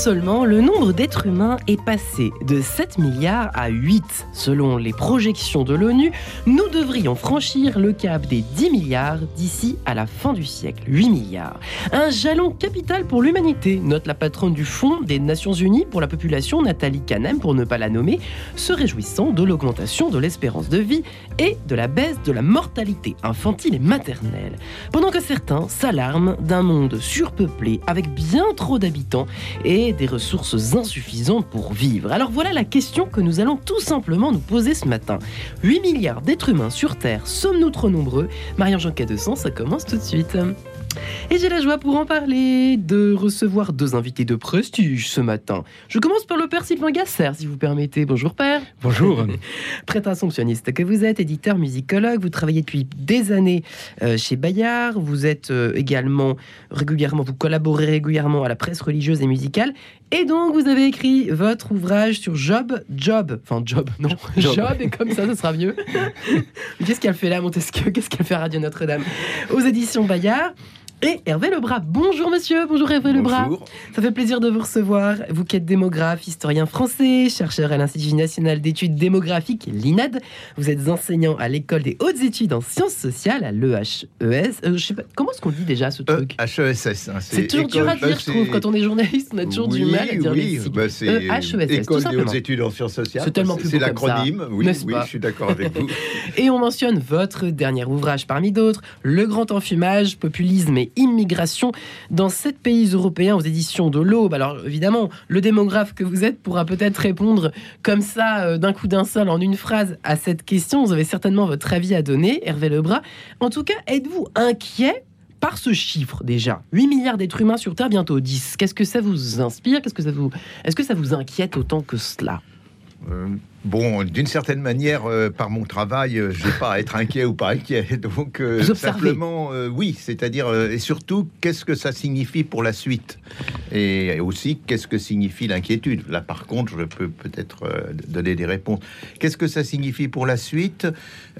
seulement, le nombre d'êtres humains est passé de 7 milliards à 8. Selon les projections de l'ONU, nous devrions franchir le cap des 10 milliards d'ici à la fin du siècle. 8 milliards. Un jalon capital pour l'humanité, note la patronne du Fonds des Nations Unies pour la population, Nathalie Canem, pour ne pas la nommer, se réjouissant de l'augmentation de l'espérance de vie et de la baisse de la mortalité infantile et maternelle. Pendant que certains s'alarment d'un monde surpeuplé avec bien trop d'habitants et des ressources insuffisantes pour vivre. Alors voilà la question que nous allons tout simplement nous poser ce matin. 8 milliards d'êtres humains sur Terre, sommes-nous trop nombreux? Marie-Jean Cadescent, ça commence tout de suite. Et j'ai la joie pour en parler de recevoir deux invités de prestige ce matin. Je commence par le père Sylvain Gasser, si vous permettez. Bonjour père. Bonjour. Prêtre assomptionniste que vous êtes, éditeur, musicologue, vous travaillez depuis des années euh, chez Bayard, vous êtes euh, également régulièrement, vous collaborez régulièrement à la presse religieuse et musicale, et donc vous avez écrit votre ouvrage sur Job, Job, enfin Job, non, Job, Job et comme ça, ce sera mieux. Qu'est-ce qu'elle fait là, Montesquieu? Qu'est-ce qu'elle fait à Radio Notre-Dame? Aux éditions Bayard et Hervé Lebras. Bonjour monsieur, bonjour Hervé Lebras. Ça fait plaisir de vous recevoir. Vous qui êtes démographe, historien français, chercheur à l'Institut national d'études démographiques, l'INAD. Vous êtes enseignant à l'école des hautes études en sciences sociales à l'EHES. Euh, je sais pas, comment est-ce qu'on dit déjà ce truc HESS. Hein, c'est toujours dur à dire, je trouve. Quand on est journaliste, on a toujours du mal à dire oui, les bah c'est EHESS, École des hautes études en sciences sociales. C'est tellement plus C'est l'acronyme, oui, oui, je suis d'accord avec vous. et on mentionne votre dernier ouvrage parmi d'autres, Le grand enfumage, populisme et immigration dans sept pays européens aux éditions de l'Aube. Alors évidemment, le démographe que vous êtes pourra peut-être répondre comme ça, euh, d'un coup d'un seul, en une phrase, à cette question. Vous avez certainement votre avis à donner, Hervé Lebras. En tout cas, êtes-vous inquiet par ce chiffre déjà? 8 milliards d'êtres humains sur Terre, bientôt 10. Qu'est-ce que ça vous inspire? Qu'est-ce que ça vous Est-ce que ça vous inquiète autant que cela? Euh, Bon, d'une certaine manière, euh, par mon travail, euh, je n'ai pas à être inquiet ou pas inquiet. Donc, euh, simplement, oui, c'est-à-dire, et surtout, qu'est-ce que ça signifie pour la suite? Et aussi, qu'est-ce que signifie l'inquiétude? Là, par contre, je peux peut-être donner des réponses. Qu'est-ce que ça signifie pour la suite?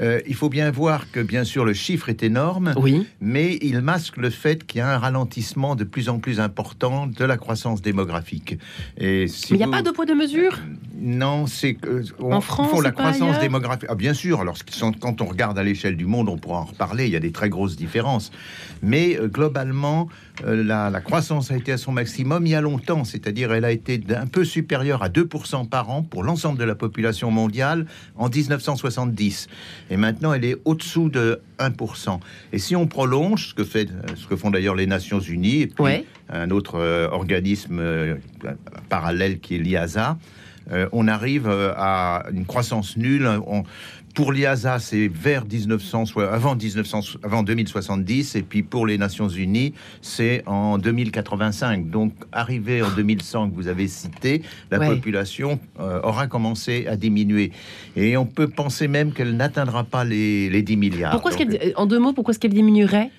Il faut bien voir que, bien sûr, le chiffre est énorme, oui. mais il masque le fait qu'il y a un ralentissement de plus en plus important de la croissance démographique. Et si mais il n'y a pas de poids de mesure? Non, c'est que en France, la croissance démographique. Ah, bien sûr. Alors, quand on regarde à l'échelle du monde, on pourra en reparler. Il y a des très grosses différences. Mais euh, globalement, euh, la, croissance a été à son maximum il y a longtemps. C'est-à-dire, elle a été un peu supérieure à 2% par an pour l'ensemble de la population mondiale en 1970. Et maintenant, elle est au-dessous de 1%. Et si on prolonge, ce que, fait, ce que font d'ailleurs les Nations Unies et puis un autre euh, organisme parallèle qui est l'IASA, euh, on arrive euh, à une croissance nulle. pour l'IASA, c'est vers 1900, avant, 1900, avant 2070, et puis pour les Nations Unies, c'est en 2085. Donc, arrivé en 2100 que vous avez cité, la population euh, aura commencé à diminuer. Et on peut penser même qu'elle n'atteindra pas les, 10 milliards. Pourquoi en deux mots, pourquoi est-ce qu'elle diminuerait?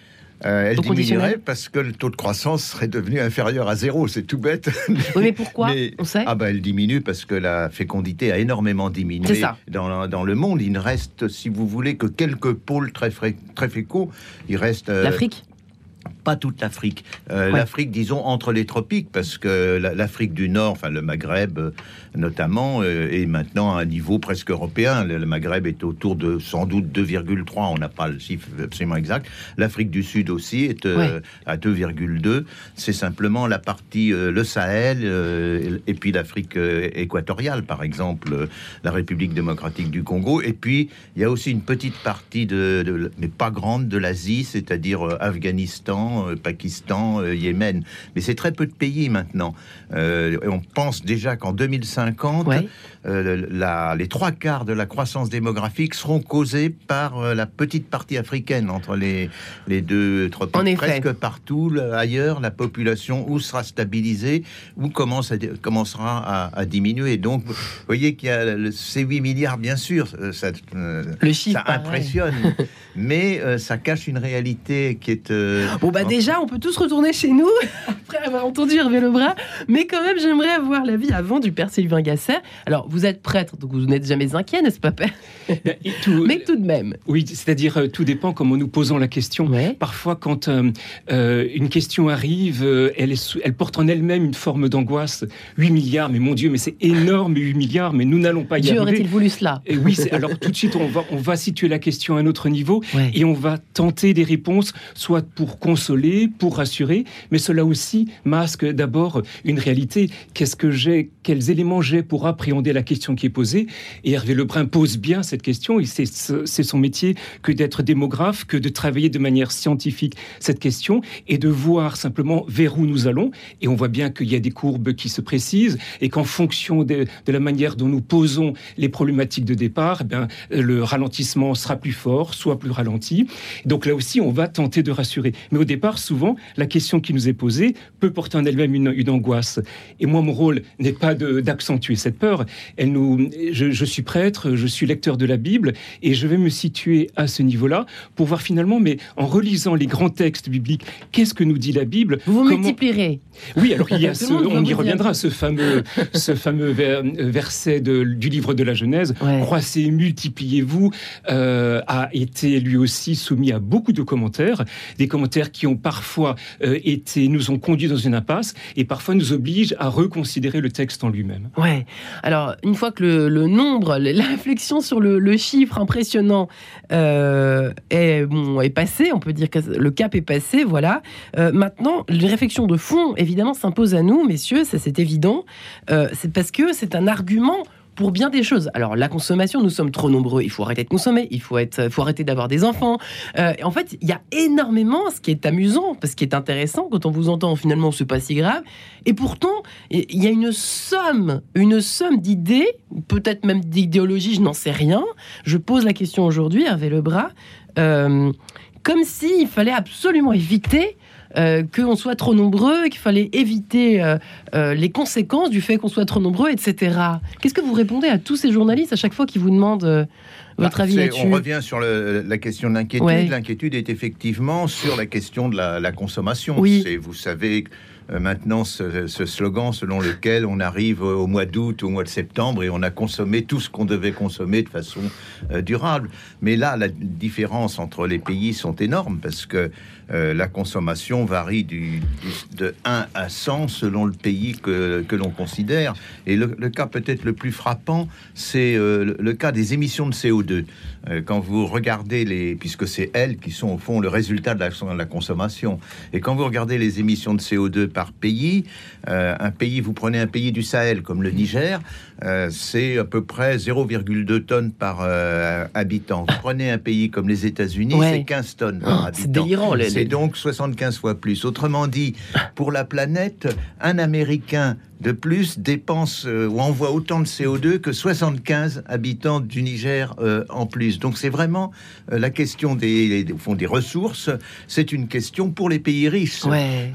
Euh, elle diminuerait parce que le taux de croissance serait devenu inférieur à zéro. C'est tout bête. Oui, mais pourquoi On sait. Ah bah, elle diminue parce que la fécondité a énormément diminué ça. Dans, dans, le monde. Il ne reste, si vous voulez, que quelques pôles très, très féconds. Il reste euh, l'Afrique? Pas toute l'Afrique. Euh, L'Afrique, disons, entre les tropiques, parce que l'Afrique du Nord, enfin le Maghreb euh, notamment, euh, est maintenant à un niveau presque européen. Le, Maghreb est autour de sans doute 2,3, on n'a pas le chiffre absolument exact. L'Afrique du Sud aussi est à 2,2. C'est simplement la partie, le Sahel, et puis l'Afrique équatoriale, par exemple, la République démocratique du Congo. Et puis, il y a aussi une petite partie, de mais pas grande, de l'Asie, c'est-à-dire Afghanistan, euh, Pakistan, euh, Yémen. Mais c'est très peu de pays maintenant. Euh, on pense déjà qu'en 2050, les trois quarts de la croissance démographique seront causés par la petite partie africaine entre les, les deux tropiques. Presque partout ailleurs, la population ou sera stabilisée ou commence commencera à, diminuer. Donc, vous voyez qu'il y a ces 8 milliards, bien sûr, ça, Le chiffre, ça impressionne, mais ça cache une réalité qui est Bon, bah déjà, on peut tous retourner chez nous après avoir entendu Hervé Lebras. Mais quand même, j'aimerais avoir l'avis avant du père Sylvain Gasser. Alors, vous êtes prêtre, donc vous n'êtes jamais inquiet, n'est-ce pas, père Mais tout de même. Oui, c'est-à-dire, euh, tout dépend comment nous posons la question. Parfois, quand euh, euh, une question arrive, elle, elle porte en elle-même une forme d'angoisse. 8 milliards, mais mon Dieu, mais c'est énorme, 8 milliards, mais nous n'allons pas y Dieu arriver. aurait-il voulu cela et Oui, alors tout de suite, on va, on va situer la question à un autre niveau et on va tenter des réponses, soit pour consoler, pour rassurer, mais cela aussi masque d'abord une réalité. Qu'est-ce que j'ai quels éléments j'ai pour appréhender la question qui est posée. Et Hervé Lebrun pose bien cette question, c'est son métier que d'être démographe, que de travailler de manière scientifique cette question, et de voir simplement vers où nous allons. Et on voit bien qu'il y a des courbes qui se précisent, et qu'en fonction de, la manière dont nous posons les problématiques de départ, eh le ralentissement sera plus fort, soit plus ralenti. Donc là aussi, on va tenter de rassurer. Mais au départ, souvent, la question qui nous est posée peut porter en elle-même une, une angoisse. Et moi, mon rôle n'est pas d'accentuer cette peur. Elle nous, je, suis prêtre, je suis lecteur de la Bible, et je vais me situer à ce niveau-là pour voir finalement, mais en relisant les grands textes bibliques, qu'est-ce que nous dit la Bible? Vous vous multiplierez. Oui, alors il y a ce, on y reviendra, ce fameux, ce fameux verset du livre de la Genèse, croissez, multipliez-vous, euh, a été lui aussi soumis à beaucoup de commentaires, des commentaires qui ont parfois euh, été, nous ont conduits dans une impasse, et parfois nous obligent à reconsidérer le texte en lui-même. Ouais. Alors, une fois que le, nombre, la réflexion sur le, chiffre impressionnant euh, est, bon, est passé, on peut dire que le cap est passé, voilà. Euh, maintenant, les réflexions de fond, évidemment, s'imposent à nous, messieurs, ça c'est évident. Euh, c'est parce que c'est un argument pour bien des choses. Alors la consommation, nous sommes trop nombreux, il faut arrêter de consommer, il faut, être, faut arrêter d'avoir des enfants. Euh, en fait, il y a énormément, ce qui est amusant, ce qui est intéressant quand on vous entend, finalement, c'est pas si grave. Et pourtant, il y a une somme, une somme d'idées, peut-être même d'idéologies, je n'en sais rien. Je pose la question aujourd'hui, Hervé Lebras, euh, comme s'il fallait absolument éviter euh, qu'on soit trop nombreux, qu'il fallait éviter euh, euh, les conséquences du fait qu'on soit trop nombreux, etc. Qu'est-ce que vous répondez à tous ces journalistes à chaque fois qui vous demandent votre bah, avis là-dessus On revient sur la question de l'inquiétude. L'inquiétude est effectivement sur la question de la, consommation. Oui. Vous savez maintenant ce, slogan selon lequel on arrive au mois d'août, au mois de septembre et on a consommé tout ce qu'on devait consommer de façon durable. Mais là, la différence entre les pays sont énormes parce que euh, la consommation varie de 1 à 100 selon le pays que, l'on considère. Et le, cas peut-être le plus frappant, c'est euh, le, cas des émissions de CO2. Euh, quand vous regardez les, puisque c'est elles qui sont au fond le résultat de la, de la consommation, et quand vous regardez les émissions de CO2 par pays, un pays, vous prenez un pays du Sahel comme le Niger, c'est à peu près 0,2 tonnes par habitant. Vous prenez un pays comme les États-Unis, c'est 15 tonnes par oh, habitant. C'est délirant, les, c'est donc 75 fois plus. Autrement dit, pour la planète, un Américain de plus dépense euh, ou envoie autant de CO2 que 75 habitants du Niger euh, en plus. Donc c'est vraiment euh, la question des, fond, des ressources. C'est une question pour les pays riches.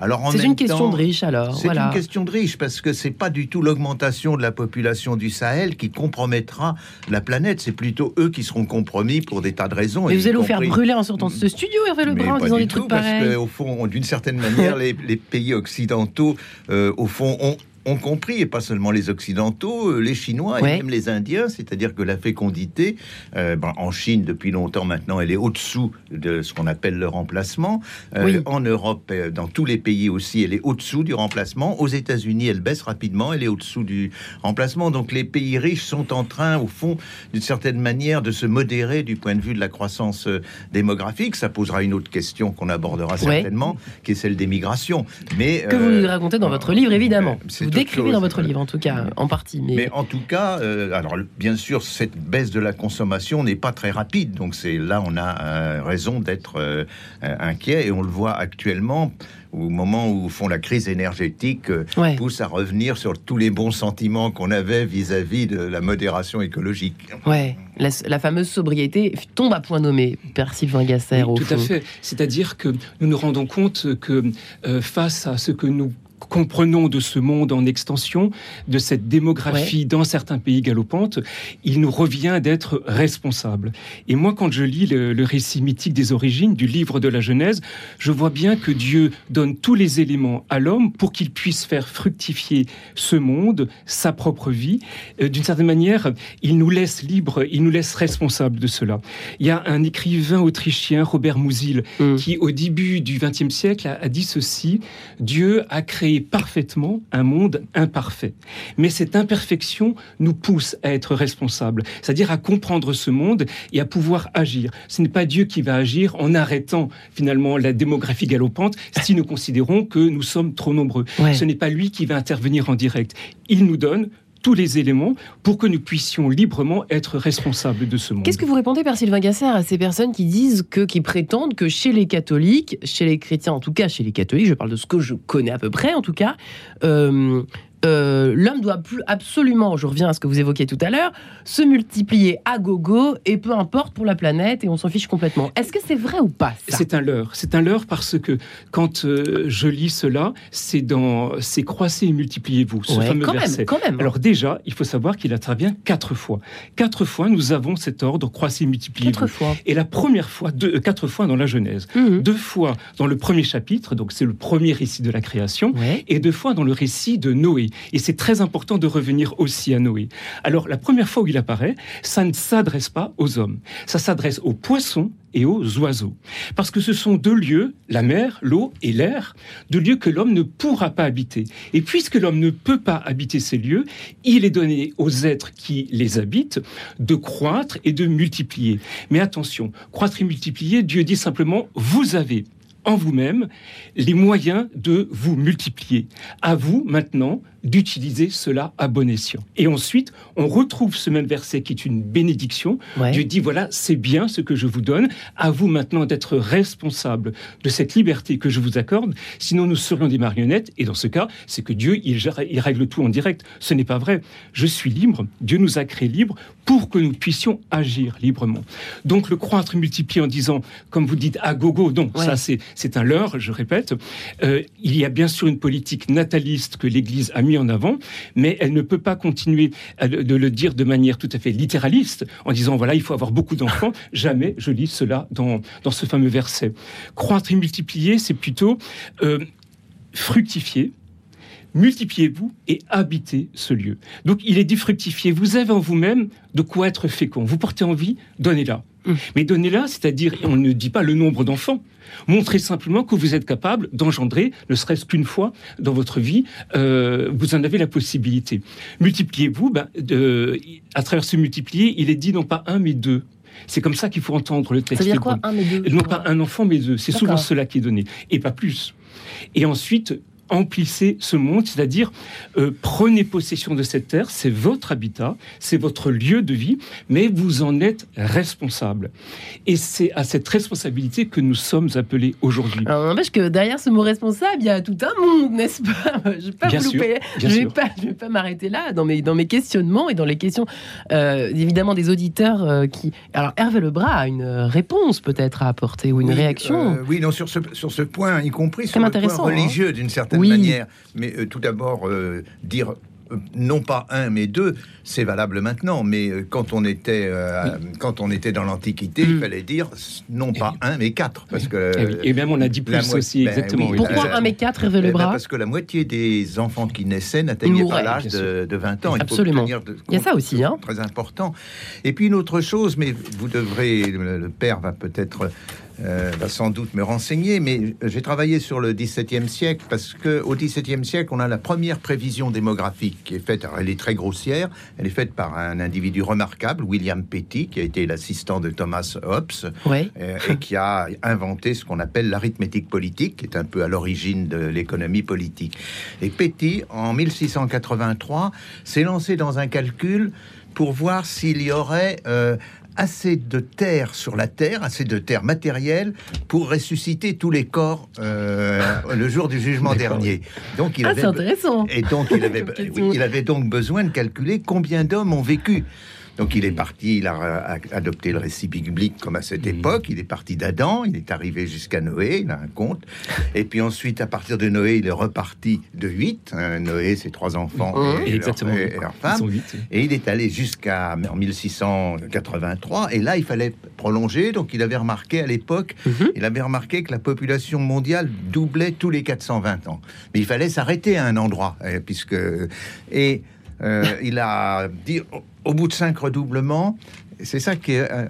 Alors c'est une question de riches alors. C'est une question de riches parce que c'est pas du tout l'augmentation de la population du Sahel qui compromettra la planète. C'est plutôt eux qui seront compromis pour des tas de raisons. Mais vous allez vous faire brûler en sortant de ce studio, Hervé Lebrun, en disant des trucs pareils. Parce qu'au fond, d'une certaine manière, les, les, pays occidentaux, au fond, ont ont compris, et pas seulement les Occidentaux, euh, les Chinois et même les Indiens, c'est-à-dire que la fécondité, euh, ben, en Chine depuis longtemps maintenant, elle est au-dessous de ce qu'on appelle le remplacement. Euh, en Europe, dans tous les pays aussi, elle est au-dessous du remplacement. Aux États-Unis, elle baisse rapidement, elle est au-dessous du remplacement. Donc les pays riches sont en train, au fond, d'une certaine manière, de se modérer du point de vue de la croissance démographique. Ça posera une autre question qu'on abordera certainement, qui est celle des migrations. Mais que vous racontez dans votre livre, évidemment décrivez dans votre livre, en tout cas, en partie. Mais, en tout cas, euh, alors bien sûr, cette baisse de la consommation n'est pas très rapide. Donc c'est là, on a euh, raison d'être euh, inquiet et on le voit actuellement au moment où font la crise énergétique pousse à revenir sur tous les bons sentiments qu'on avait vis-à-vis de la modération écologique. Ouais, la, fameuse sobriété tombe à point nommé, Père Sylvain Gasser. tout à fait. C'est-à-dire que nous nous rendons compte que face à ce que nous comprenons de ce monde en extension, de cette démographie dans certains pays galopantes, il nous revient d'être responsables. Et moi, quand je lis le, récit mythique des origines du livre de la Genèse, je vois bien que Dieu donne tous les éléments à l'homme pour qu'il puisse faire fructifier ce monde, sa propre vie. Euh, d'une certaine manière, il nous laisse libres, il nous laisse responsables de cela. Il y a un écrivain autrichien, Robert Musil, mm. qui au début du XXe siècle a, a dit ceci Dieu a créé parfaitement un monde imparfait. Mais cette imperfection nous pousse à être responsables, c'est-à-dire à comprendre ce monde et à pouvoir agir. Ce n'est pas Dieu qui va agir en arrêtant finalement la démographie galopante si nous considérons que nous sommes trop nombreux. Ce n'est pas lui qui va intervenir en direct. Il nous donne tous les éléments pour que nous puissions librement être responsables de ce monde. Qu'est-ce que vous répondez, Père Sylvain Gasser, à ces personnes qui disent que, qui prétendent que chez les catholiques, chez les chrétiens, en tout cas chez les catholiques, je parle de ce que je connais à peu près, en tout cas, euh, euh, l'homme doit plus absolument, je reviens à ce que vous évoquiez tout à l'heure, se multiplier à gogo et peu importe pour la planète et on s'en fiche complètement. Est-ce que c'est vrai ou pas C'est un leurre. C'est un leurre parce que quand euh, je lis cela, c'est dans c'est croissez et multipliez-vous ce fameux quand verset. Même, quand même. Alors déjà, il faut savoir qu'il intervient quatre fois. Quatre fois, nous avons cet ordre croissez et multipliez-vous. Quatre fois. Et la première fois, deux, quatre fois dans la Genèse, mhm. deux fois dans le premier chapitre, donc c'est le premier récit de la création, et deux fois dans le récit de Noé. Et c'est très important de revenir aussi à Noé. Alors, la première fois où il apparaît, ça ne s'adresse pas aux hommes. Ça s'adresse aux poissons et aux oiseaux. Parce que ce sont deux lieux, la mer, l'eau et l'air, deux lieux que l'homme ne pourra pas habiter. Et puisque l'homme ne peut pas habiter ces lieux, il est donné aux êtres qui les habitent de croître et de multiplier. Mais attention, croître et multiplier, Dieu dit simplement, vous avez en vous-même les moyens de vous multiplier. À vous maintenant d'utiliser cela à bon escient. Et ensuite, on retrouve ce même verset qui est une bénédiction. Dieu dit, voilà, c'est bien ce que je vous donne. À vous maintenant d'être responsable de cette liberté que je vous accorde. Sinon, nous serions des marionnettes. Et dans ce cas, c'est que Dieu, il, il règle tout en direct. Ce n'est pas vrai. Je suis libre. Dieu nous a créés libres pour que nous puissions agir librement. Donc, le croître multiplié en disant, comme vous dites, à gogo, non, ça c'est un leurre, je répète. Euh, il y a bien sûr une politique nataliste que l'Église a mis en avant, mais elle ne peut pas continuer de le dire de manière tout à fait littéraliste, en disant voilà, il faut avoir beaucoup d'enfants. Jamais je lis cela dans, dans ce fameux verset. Croître et multiplier, c'est plutôt euh, fructifier, multipliez-vous et habitez ce lieu. Donc il est dit fructifier. Vous avez en vous-même de quoi être fécond. Vous portez envie, donnez-la. Hum. Mais donnez-la, c'est-à-dire, on ne dit pas le nombre d'enfants. Montrez simplement que vous êtes capable d'engendrer, ne serait-ce qu'une fois dans votre vie, euh, vous en avez la possibilité. Multipliez-vous, ben, à travers ce multiplier, il est dit non pas un, mais deux. C'est comme ça qu'il faut entendre le texte. Ça veut dire quoi, un mais deux? Non pas un enfant, mais deux. C'est souvent cela qui est donné, et pas plus. Et ensuite, emplissez ce monde, c'est-à-dire euh, prenez possession de cette terre, c'est votre habitat, c'est votre lieu de vie, mais vous en êtes responsable. Et c'est à cette responsabilité que nous sommes appelés aujourd'hui. Alors, n'empêche que derrière ce mot responsable, il y a tout un monde, n'est-ce pas? Je ne vais pas je vais pas, m'arrêter là dans mes, dans mes questionnements et dans les questions, euh, évidemment, des auditeurs euh, qui... Alors, Hervé Lebras a une réponse peut-être à apporter ou une réaction. oui, non, sur ce, sur ce point, y compris sur le point hein. religieux, d'une certaine manière. Mais euh, tout d'abord, euh, dire euh, non pas un mais deux, c'est valable maintenant, mais quand on était quand on était dans l'Antiquité, il mm. fallait dire non pas un mais quatre, parce que et, même on a dit plus aussi ben exactement. Pourquoi un mais quatre, le bras Parce que la moitié des enfants qui naissaient n'atteignaient pas l'âge de, 20 ans. Absolument. Il, y a ça aussi, hein. Très important. Et puis une autre chose, mais vous devrez, le père va peut-être euh, va sans doute me renseigner, mais j'ai travaillé sur le XVIIe siècle parce que au XVIIe siècle, on a la première prévision démographique qui est faite. elle est très grossière. Elle est faite par un individu remarquable, William Petty, qui a été l'assistant de Thomas Hobbes euh, et qui a inventé ce qu'on appelle l'arithmétique politique, qui est un peu à l'origine de l'économie politique. Et Petty, en 1683, s'est lancé dans un calcul pour voir s'il y aurait euh, assez de terre sur la terre, assez de terre matérielle pour ressusciter tous les corps euh, le jour du jugement dernier. Donc il ah, avait intéressant. Et donc il avait, il avait donc besoin de calculer combien d'hommes ont vécu Donc il est parti, il a, adopté le récit biblique comme à cette mmh. époque. Il est parti d'Adam, il est arrivé jusqu'à Noé, il a un conte. Et puis ensuite, à partir de Noé, il est reparti de 8. Hein, Noé, ses trois enfants et, Exactement. Leur, femme. Et il est allé jusqu'à 1683. Et là, il fallait prolonger. Donc il avait remarqué à l'époque, mmh. il avait remarqué que la population mondiale doublait tous les 420 ans. Mais il fallait s'arrêter à un endroit, euh, puisque... Et euh, il a dit, au bout de cinq redoublements, c'est ça qui est, euh,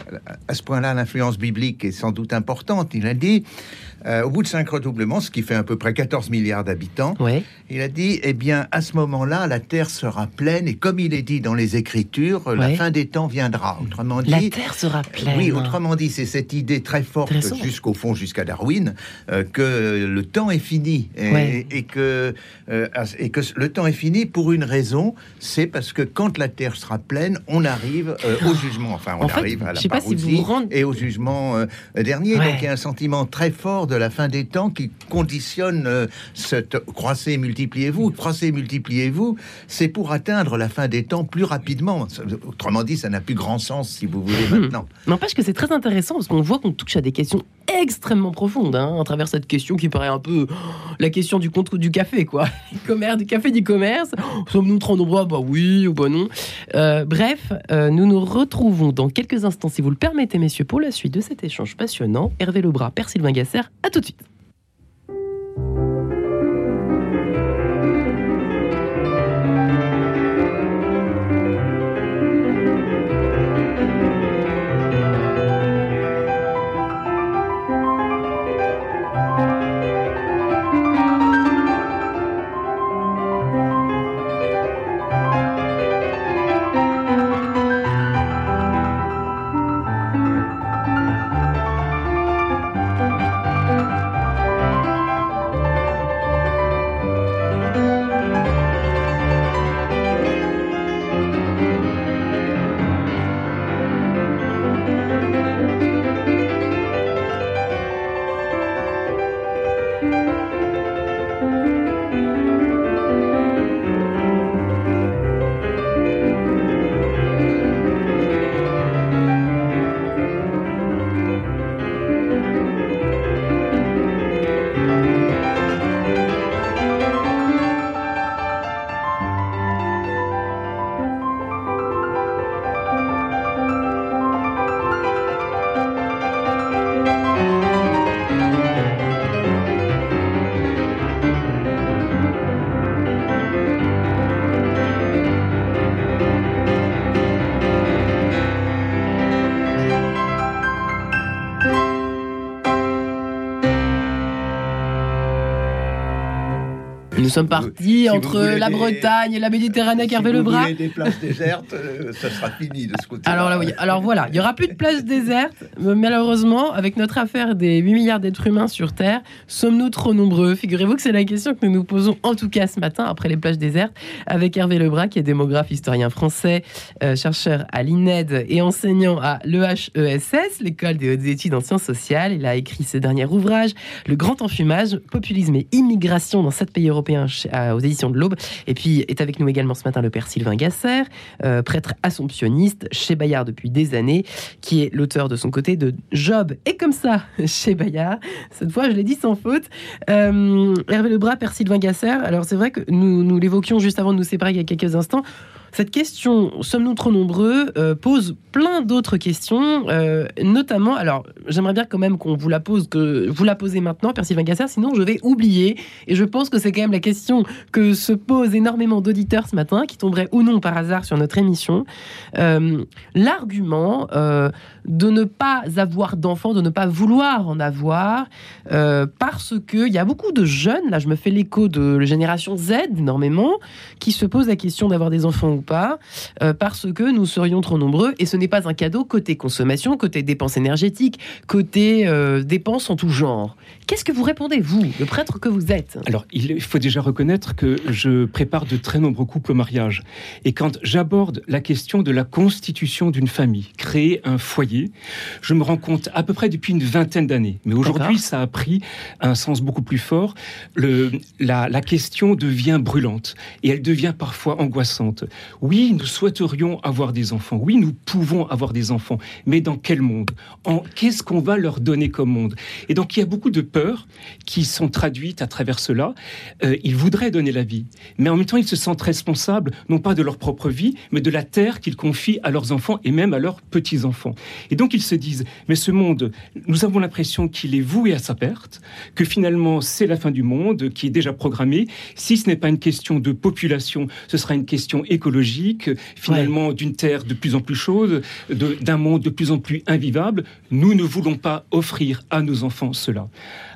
à ce point-là, l'influence biblique est sans doute importante. Il a dit, euh, au bout de cinq redoublements, ce qui fait à peu près 14 milliards d'habitants, il a dit, eh bien, à ce moment-là, la Terre sera pleine, et comme il est dit dans les Écritures, la fin des temps viendra. Autrement dit... La Terre sera pleine. Oui, autrement dit, c'est cette idée très forte, jusqu'au fond, jusqu'à Darwin, euh, que le temps est fini, et, que, euh, et que le temps est fini pour une raison, c'est parce que quand la Terre sera pleine, on arrive au jugement, enfin, on arrive à la parousie et au jugement dernier. Donc, il y a un sentiment très fort de la fin des temps qui conditionne euh, cette croissez, multipliez-vous, croissez, multipliez-vous, c'est pour atteindre la fin des temps plus rapidement. Autrement dit, ça n'a plus grand sens si vous voulez hmm. maintenant. N'empêche que c'est très intéressant parce qu'on voit qu'on touche à des questions extrêmement profondes hein, à travers cette question qui paraît un peu la question du contre du café, quoi. commerce, du café, du commerce. Sommes-nous trop nombreux Bah oui ou bah non. Euh, bref, euh, nous nous retrouvons dans quelques instants, si vous le permettez, messieurs, pour la suite de cet échange passionnant. Hervé Lebras, Père Sylvain Gasser, à tout de suite. Sommes partis entre la Bretagne et la Méditerranée avec Hervé vous des places désertes, euh, ça sera fini de ce côté. Alors là, oui. Alors voilà, il n'y aura plus de places désertes. Malheureusement, avec notre affaire des 8 milliards d'êtres humains sur Terre, sommes-nous trop nombreux? Figurez-vous que c'est la question que nous nous posons en tout cas ce matin après les plages désertes avec Hervé Lebras, qui est démographe, historien français, euh, chercheur à l'INED et enseignant à l'EHESS, l'école des hautes études en sciences sociales. Il a écrit ce dernier ouvrage, Le grand enfumage, populisme et immigration dans sept pays européens aux éditions de l'Aube. Et puis est avec nous également ce matin le père Sylvain Gasser, euh, prêtre assomptionniste chez Bayard depuis des années, qui est l'auteur de son côté de Job et comme ça chez Bayard. Cette fois, je l'ai dit sans faute. Euh, Hervé Lebras, père Sylvain Gasser. Alors c'est vrai que nous, nous l'évoquions juste avant de nous séparer il y a quelques instants. Cette question, sommes-nous trop nombreux, euh, pose plein d'autres questions, euh, notamment, alors j'aimerais bien quand même qu'on vous la pose, que vous la posez maintenant, Percy Gasser, sinon je vais oublier. Et je pense que c'est quand même la question que se posent énormément d'auditeurs ce matin, qui tomberaient ou non par hasard sur notre émission. Euh, l'argument de ne pas avoir d'enfants, de ne pas vouloir en avoir, parce qu'il y a beaucoup de jeunes, là je me fais l'écho de la génération Z énormément, qui se posent la question d'avoir des enfants ou pas, euh, parce que nous serions trop nombreux. Et ce n'est pas un cadeau côté consommation, côté dépenses énergétiques, côté euh, dépenses en tout genre. Qu'est-ce que vous répondez, vous, le prêtre que vous êtes? Alors, il faut déjà reconnaître que je prépare de très nombreux couples au mariage. Et quand j'aborde la question de la constitution d'une famille, créer un foyer. Je me rends compte à peu près depuis une vingtaine d'années, mais aujourd'hui ça a pris un sens beaucoup plus fort. Le, la, la question devient brûlante et elle devient parfois angoissante. Oui, nous souhaiterions avoir des enfants. Oui, nous pouvons avoir des enfants, mais dans quel monde? En qu'est-ce qu'on va leur donner comme monde? Et donc il y a beaucoup de peurs qui sont traduites à travers cela. Euh, ils voudraient donner la vie, mais en même temps ils se sentent responsables non pas de leur propre vie, mais de la terre qu'ils confient à leurs enfants et même à leurs petits-enfants. Et donc ils se disent, mais ce monde, nous avons l'impression qu'il est voué à sa perte, que finalement c'est la fin du monde, qui est déjà programmée. Si ce n'est pas une question de population, ce sera une question écologique, finalement d'une terre de plus en plus chaude, d'un monde de plus en plus invivable. Nous ne voulons pas offrir à nos enfants cela.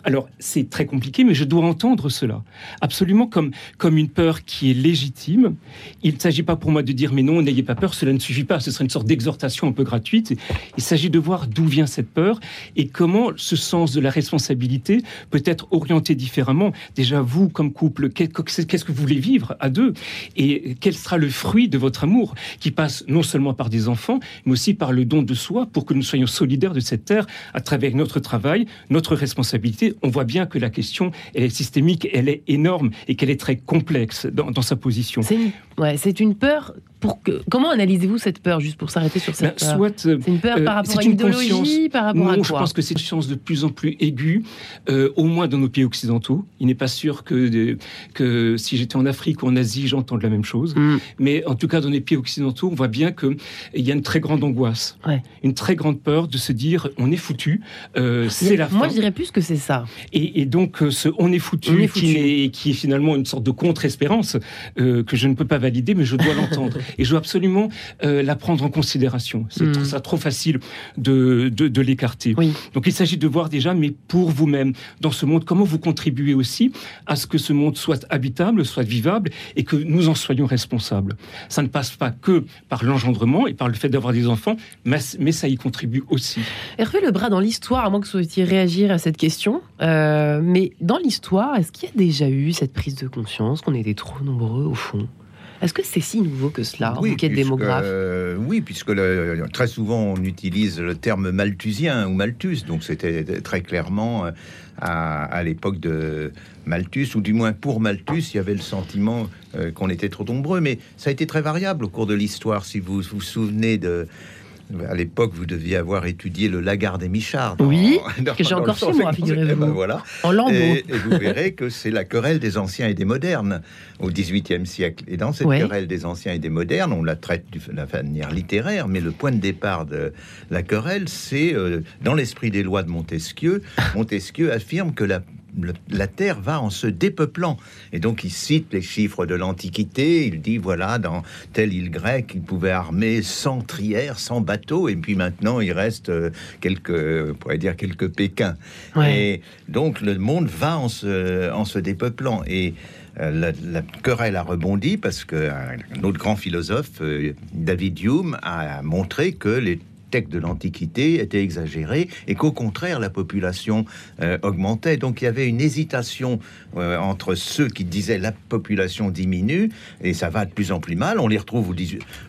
Alors, c'est très compliqué, mais je dois entendre cela. Absolument comme, comme une peur qui est légitime. Il ne s'agit pas pour moi de dire, mais non, n'ayez pas peur, cela ne suffit pas. Ce serait une sorte d'exhortation un peu gratuite. Il s'agit de voir d'où vient cette peur et comment ce sens de la responsabilité peut être orienté différemment. Déjà, vous, comme couple, qu'est-ce que vous voulez vivre à deux? Et quel sera le fruit de votre amour qui passe non seulement par des enfants, mais aussi par le don de soi pour que nous soyons solidaires de cette terre à travers notre travail, notre responsabilité on voit bien que la question, est systémique, elle est énorme et qu'elle est très complexe dans, sa position. C'est une peur comment analysez-vous cette peur, juste pour s'arrêter sur cette ben, peur C'est une peur par euh, rapport à une idéologie, par rapport non, à quoi je pense que c'est une science de plus en plus aiguë, euh, au moins dans nos pays occidentaux. Il n'est pas sûr que, que si j'étais en Afrique ou en Asie, j'entende la même chose. Mm. Mais en tout cas, dans les pays occidentaux, on voit bien qu'il y a une très grande angoisse, une très grande peur de se dire on est foutu, euh, c'est la fin. Moi, je dirais plus que c'est ça. Et, donc, ce on est foutu, Qui, est, qui est finalement une sorte de contre-espérance que je ne peux pas valider, mais je dois l'entendre. Et je dois absolument euh, la prendre en considération. C'est hmm. ça trop facile de, de, l'écarter. Donc il s'agit de voir déjà, mais pour vous-même, dans ce monde, comment vous contribuez aussi à ce que ce monde soit habitable, soit vivable, et que nous en soyons responsables. Ça ne passe pas que par l'engendrement et par le fait d'avoir des enfants, mais, mais, ça y contribue aussi. Hervé bras dans l'histoire, à moins que vous souhaitiez réagir à cette question, euh, mais dans l'histoire, est-ce qu'il y a déjà eu cette prise de conscience qu'on était trop nombreux au fond? Est-ce que c'est si nouveau que cela en oui, démographe Oui, puisque très souvent on utilise le terme malthusien ou Malthus, donc c'était très clairement euh, à, l'époque de Malthus, ou du moins pour Malthus, il y avait le sentiment euh, qu'on était trop nombreux, mais ça a été très variable au cours de l'histoire. Si vous vous souvenez de à l'époque, vous deviez avoir étudié le Lagarde et Michard. oui, que j'ai encore chez moi, figurez-vous. Ben voilà. En lambeaux. Et, vous verrez que c'est la querelle des anciens et des modernes au XVIIIe siècle. Et dans cette querelle des anciens et des modernes, on la traite de la manière littéraire, mais le point de départ de la querelle, c'est euh, dans l'esprit des lois de Montesquieu. Montesquieu affirme que la la Terre va en se dépeuplant. Et donc il cite les chiffres de l'Antiquité, il dit, voilà, dans telle île grecque, il pouvait armer 100 trières, 100 bateaux, et puis maintenant il reste euh, quelques, on pourrait dire quelques Pékins. Et donc le monde va en se, en se dépeuplant. Et euh, la, querelle a rebondi parce que un autre grand philosophe, euh, David Hume, a montré que les textes de l'Antiquité étaient exagérés et qu'au contraire la population euh, augmentait. Donc il y avait une hésitation euh, entre ceux qui disaient la population diminue et ça va de plus en plus mal. On les retrouve au,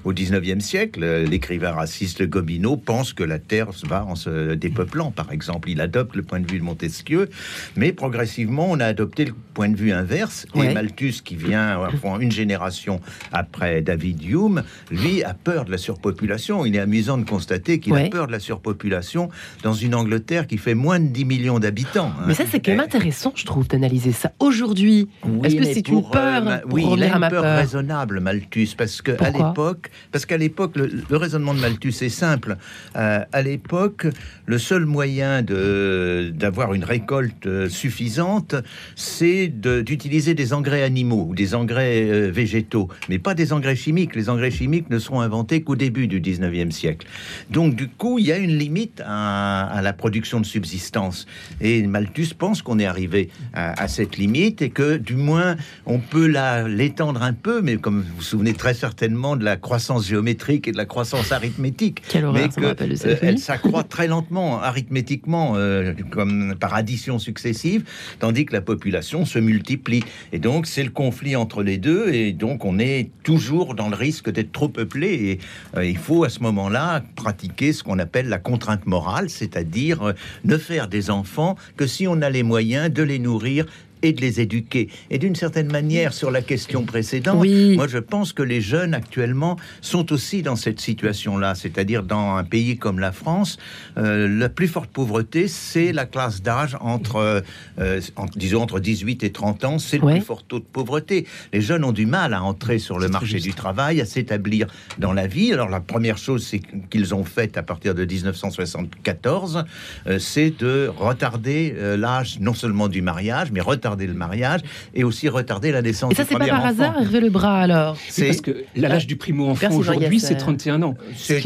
au 19e siècle. L'écrivain raciste Gobineau pense que la Terre va en se dépeuplant, par exemple. Il adopte le point de vue de Montesquieu, mais progressivement on a adopté le point de vue inverse. Et Malthus, qui vient une génération après David Hume, lui a peur de la surpopulation. Il est amusant de constater qu'il a peur de la surpopulation dans une Angleterre qui fait moins de 10 millions d'habitants. Hein. Mais ça, c'est quand même intéressant, je trouve, d'analyser ça. Aujourd'hui, est-ce que c'est une peur euh, Oui, il a une peur, raisonnable, Malthus, parce que à l'époque, parce qu'à l'époque, le, raisonnement de Malthus est simple. Euh, à l'époque, le seul moyen de d'avoir une récolte euh, suffisante, c'est d'utiliser des engrais animaux ou des engrais végétaux, mais pas des engrais chimiques. Les engrais chimiques ne seront inventés qu'au début du 19e siècle. Donc, donc, du coup, il y a une limite à, la production de subsistance. Et Malthus pense qu'on est arrivé à, cette limite et que, du moins, on peut l'étendre un peu, mais comme vous vous souvenez très certainement de la croissance géométrique et de la croissance arithmétique, mais que euh, elle s'accroît très lentement, arithmétiquement, euh, comme par addition successive, tandis que la population se multiplie. Et donc, c'est le conflit entre les deux, et donc on est toujours dans le risque d'être trop peuplé. Et euh, il faut à ce moment-là pratiquer ce qu'on appelle la contrainte morale, c'est-à-dire euh, ne faire des enfants que si on a les moyens de les nourrir et de les éduquer. Et d'une certaine manière, sur la question précédente, moi je pense que les jeunes actuellement sont aussi dans cette situation-là, c'est-à-dire dans un pays comme la France, euh, la plus forte pauvreté, c'est la classe d'âge entre, euh, disons, entre 18 et 30 ans, c'est le plus fort taux de pauvreté. Les jeunes ont du mal à entrer sur le marché du travail, à s'établir dans la vie. Alors la première chose c'est qu'ils ont faite à partir de 1974, euh, c'est de retarder l'âge non seulement du mariage, mais retarder le mariage et aussi retarder la naissance. Et ça, c'est pas par hasard, Hervé Lebras alors C'est parce que l'âge du primo-enfant aujourd'hui, c'est 31 ans. C'est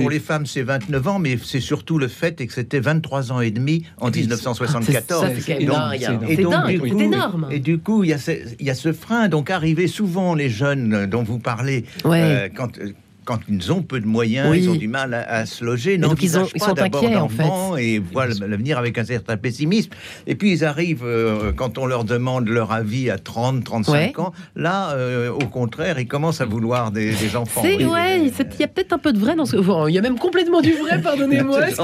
pour les femmes, c'est 29 ans, mais c'est surtout le fait que c'était 23 ans et demi en 1974. C'est énorme. Et du coup, il y, a ce, il y a ce frein. Donc, arriver souvent les jeunes dont vous parlez, euh, quand quand ils ont peu de moyens, ils ont du mal à, se loger, donc ils, ont, ils sont inquiets en fait. et voient l'avenir avec un certain pessimisme. Et puis ils arrivent, euh, quand on leur demande leur avis à 30, 35 ans, là, euh, au contraire, ils commencent à vouloir des, enfants. C'est, ouais, il y a peut-être un peu de vrai dans ce... il y a même complètement du vrai, pardonnez-moi.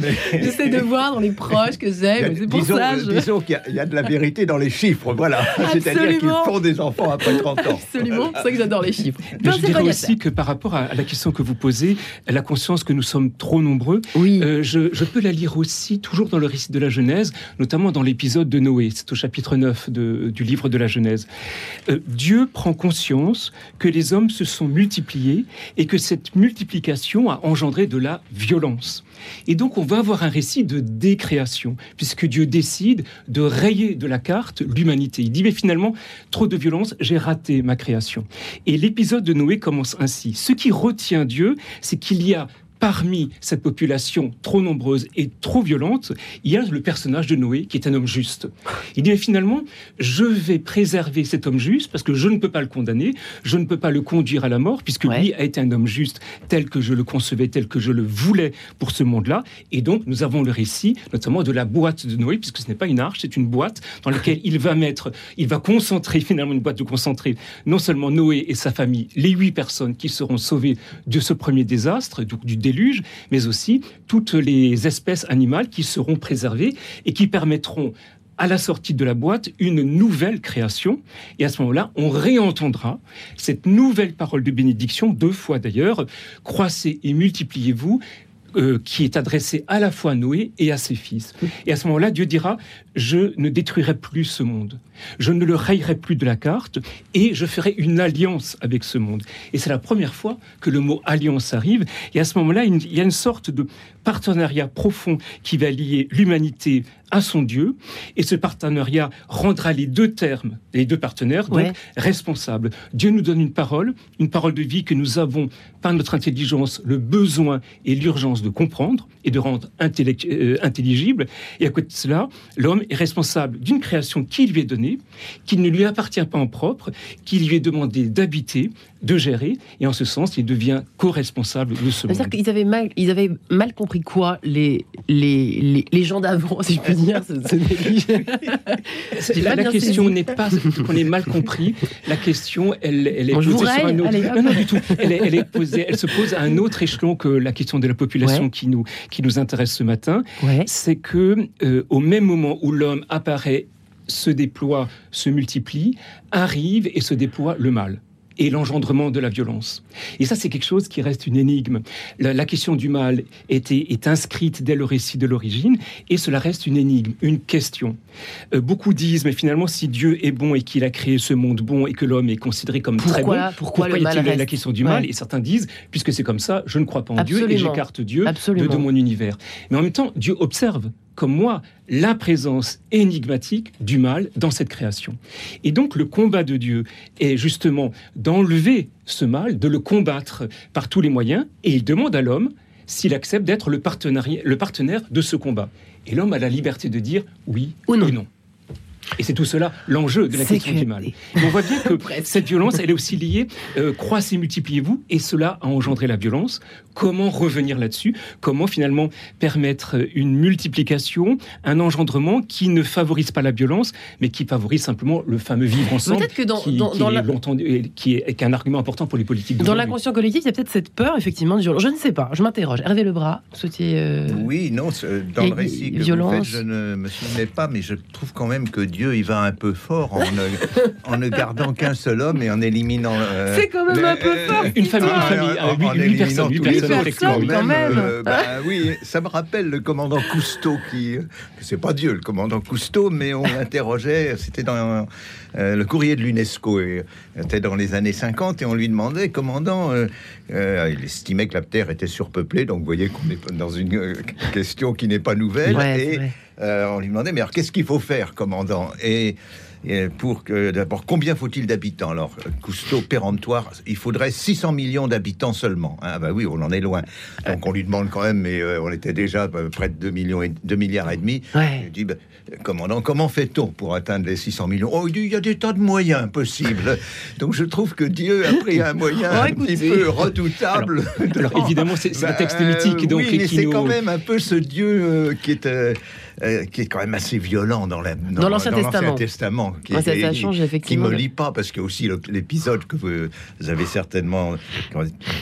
J'essaie de voir dans les proches que c'est, c'est pour disons, ça. Disons qu'il y, a de la vérité dans les chiffres, voilà. C'est-à-dire qu'ils font des enfants après 30 ans. Absolument, c'est ça que j'adore les chiffres je dirais aussi que par rapport à, la question que vous posez, la conscience que nous sommes trop nombreux, oui. Euh, je, peux la lire aussi toujours dans le récit de la Genèse, notamment dans l'épisode de Noé, c'est au chapitre 9 du livre de la Genèse. Euh, Dieu prend conscience que les hommes se sont multipliés et que cette multiplication a engendré de la violence. Et donc on va avoir un récit de décréation, puisque Dieu décide de rayer de la carte l'humanité. Il dit, mais finalement, trop de violence, j'ai raté ma création. Et l'épisode de Noé commence ainsi. Ce qui retient Dieu, c'est qu'il y a parmi cette population trop nombreuse et trop violente, il y a le personnage de Noé qui est un homme juste. Il dit mais finalement, je vais préserver cet homme juste parce que je ne peux pas le condamner, je ne peux pas le conduire à la mort puisque lui a été un homme juste tel que je le concevais, tel que je le voulais pour ce monde-là. Et donc nous avons le récit notamment de la boîte de Noé puisque ce n'est pas une arche, c'est une boîte dans laquelle il va mettre, il va concentrer finalement une boîte de concentrer non seulement Noé et sa famille, les huit personnes qui seront sauvées de ce premier désastre, donc du mais aussi toutes les espèces animales qui seront préservées et qui permettront à la sortie de la boîte une nouvelle création. Et à ce moment-là, on réentendra cette nouvelle parole de bénédiction, deux fois d'ailleurs, croissez et multipliez-vous, euh, qui est adressée à la fois à Noé et à ses fils. Et à ce moment-là, Dieu dira, je ne détruirai plus ce monde, je ne le rayerai plus de la carte, et je ferai une alliance avec ce monde. Et c'est la première fois que le mot alliance arrive, et à ce moment-là, il y a une sorte de partenariat profond qui va lier l'humanité à son Dieu, et ce partenariat rendra les deux termes, les deux partenaires, donc responsables. Dieu nous donne une parole, une parole de vie que nous avons, par notre intelligence, le besoin et l'urgence de comprendre et de rendre euh, intelligible, et à côté de cela, l'homme est responsable d'une création qui lui est donnée, qui ne lui appartient pas en propre, qui lui est demandé d'habiter, de gérer, et en ce sens, il devient co-responsable de ce monde. C'est-à-dire qu'ils avaient mal, ils avaient mal compris quoi, les, les, les, gens d'avant, si je peux dire La, la question n'est pas qu'on ait mal compris, la question, elle, elle est posée sur un autre... non, non, du tout. Elle, elle, est posée, elle se pose à un autre échelon que la question de la population qui, nous, qui nous intéresse ce matin. C'est que euh, au même moment où l'homme apparaît se déploie, se multiplie, arrive et se déploie le mal et l'engendrement de la violence. Et ça, c'est quelque chose qui reste une énigme. La, question du mal est, est, inscrite dès le récit de l'origine, et cela reste une énigme, une question. Euh, beaucoup disent, mais finalement, si Dieu est bon et qu'il a créé ce monde bon et que l'homme est considéré comme très bon, pourquoi, le y a-t-il la question du mal Et certains disent, puisque c'est comme ça, je ne crois pas en Dieu et j'écarte Dieu de, de mon univers. Mais en même temps, Dieu observe comme moi la présence énigmatique du mal dans cette création. Et donc le combat de Dieu est justement d'enlever ce mal, de le combattre par tous les moyens, et il demande à l'homme s'il accepte d'être le, le partenaire de ce combat. Et l'homme a la liberté de dire oui ou non. Et c'est tout cela l'enjeu de la question du mal. on voit bien que cette violence, elle est aussi liée, euh, croissez, multipliez-vous, et cela a engendré la violence. Comment revenir là-dessus? Comment finalement permettre une multiplication, un engendrement qui ne favorise pas la violence, mais qui favorise simplement le fameux vivre ensemble, que dans, qui, dans, est qui, est, un argument important pour les politiques. Dans l'inconscient collectif, il y a peut-être cette peur, effectivement, de violence. Je ne sais pas, je m'interroge. Hervé Lebras, souhaitiez... Euh... Oui, non, dans le récit que violence. vous faites, je ne me souvenais pas, mais je trouve quand même que Dieu, il va un peu fort en ne, en ne gardant qu'un seul homme et en éliminant... Euh, C'est quand même un peu fort. Une famille, une famille, en, euh, en, 8 personnes, 8 personnes, quand même. Euh, bah, oui, ça me rappelle le commandant Cousteau qui... C'est pas Dieu, le commandant Cousteau, mais on l'interrogeait, c'était dans euh, le courrier de l'UNESCO, était dans les années 50, et on lui demandait, commandant, euh, euh, il estimait que la Terre était surpeuplée, donc vous voyez qu'on est dans une question qui n'est pas nouvelle, et on lui demandait, mais alors qu'est-ce qu'il faut faire, commandant? Et pour que d'abord combien faut-il d'habitants? Alors Cousteau péremptoire, il faudrait 600 millions d'habitants seulement. Ah bah oui, on en est loin. Donc on lui demande quand même, mais on était déjà près de 2 millions et 2 milliards et demi. Il dit bah, commandant, comment fait-on pour atteindre les 600 millions? Oh, il y a des tas de moyens possibles. Donc je trouve que Dieu a pris un moyen un petit peu redoutable. Alors, évidemment, c'est un texte mythique. Donc, oui, mais c'est quand même un peu ce Dieu euh, qui est... Euh, euh, qui est quand même assez violent dans l'Ancien Testament. Testament qui, ça, ça change, effectivement. Qui me lit pas, parce que aussi l'épisode que vous avez certainement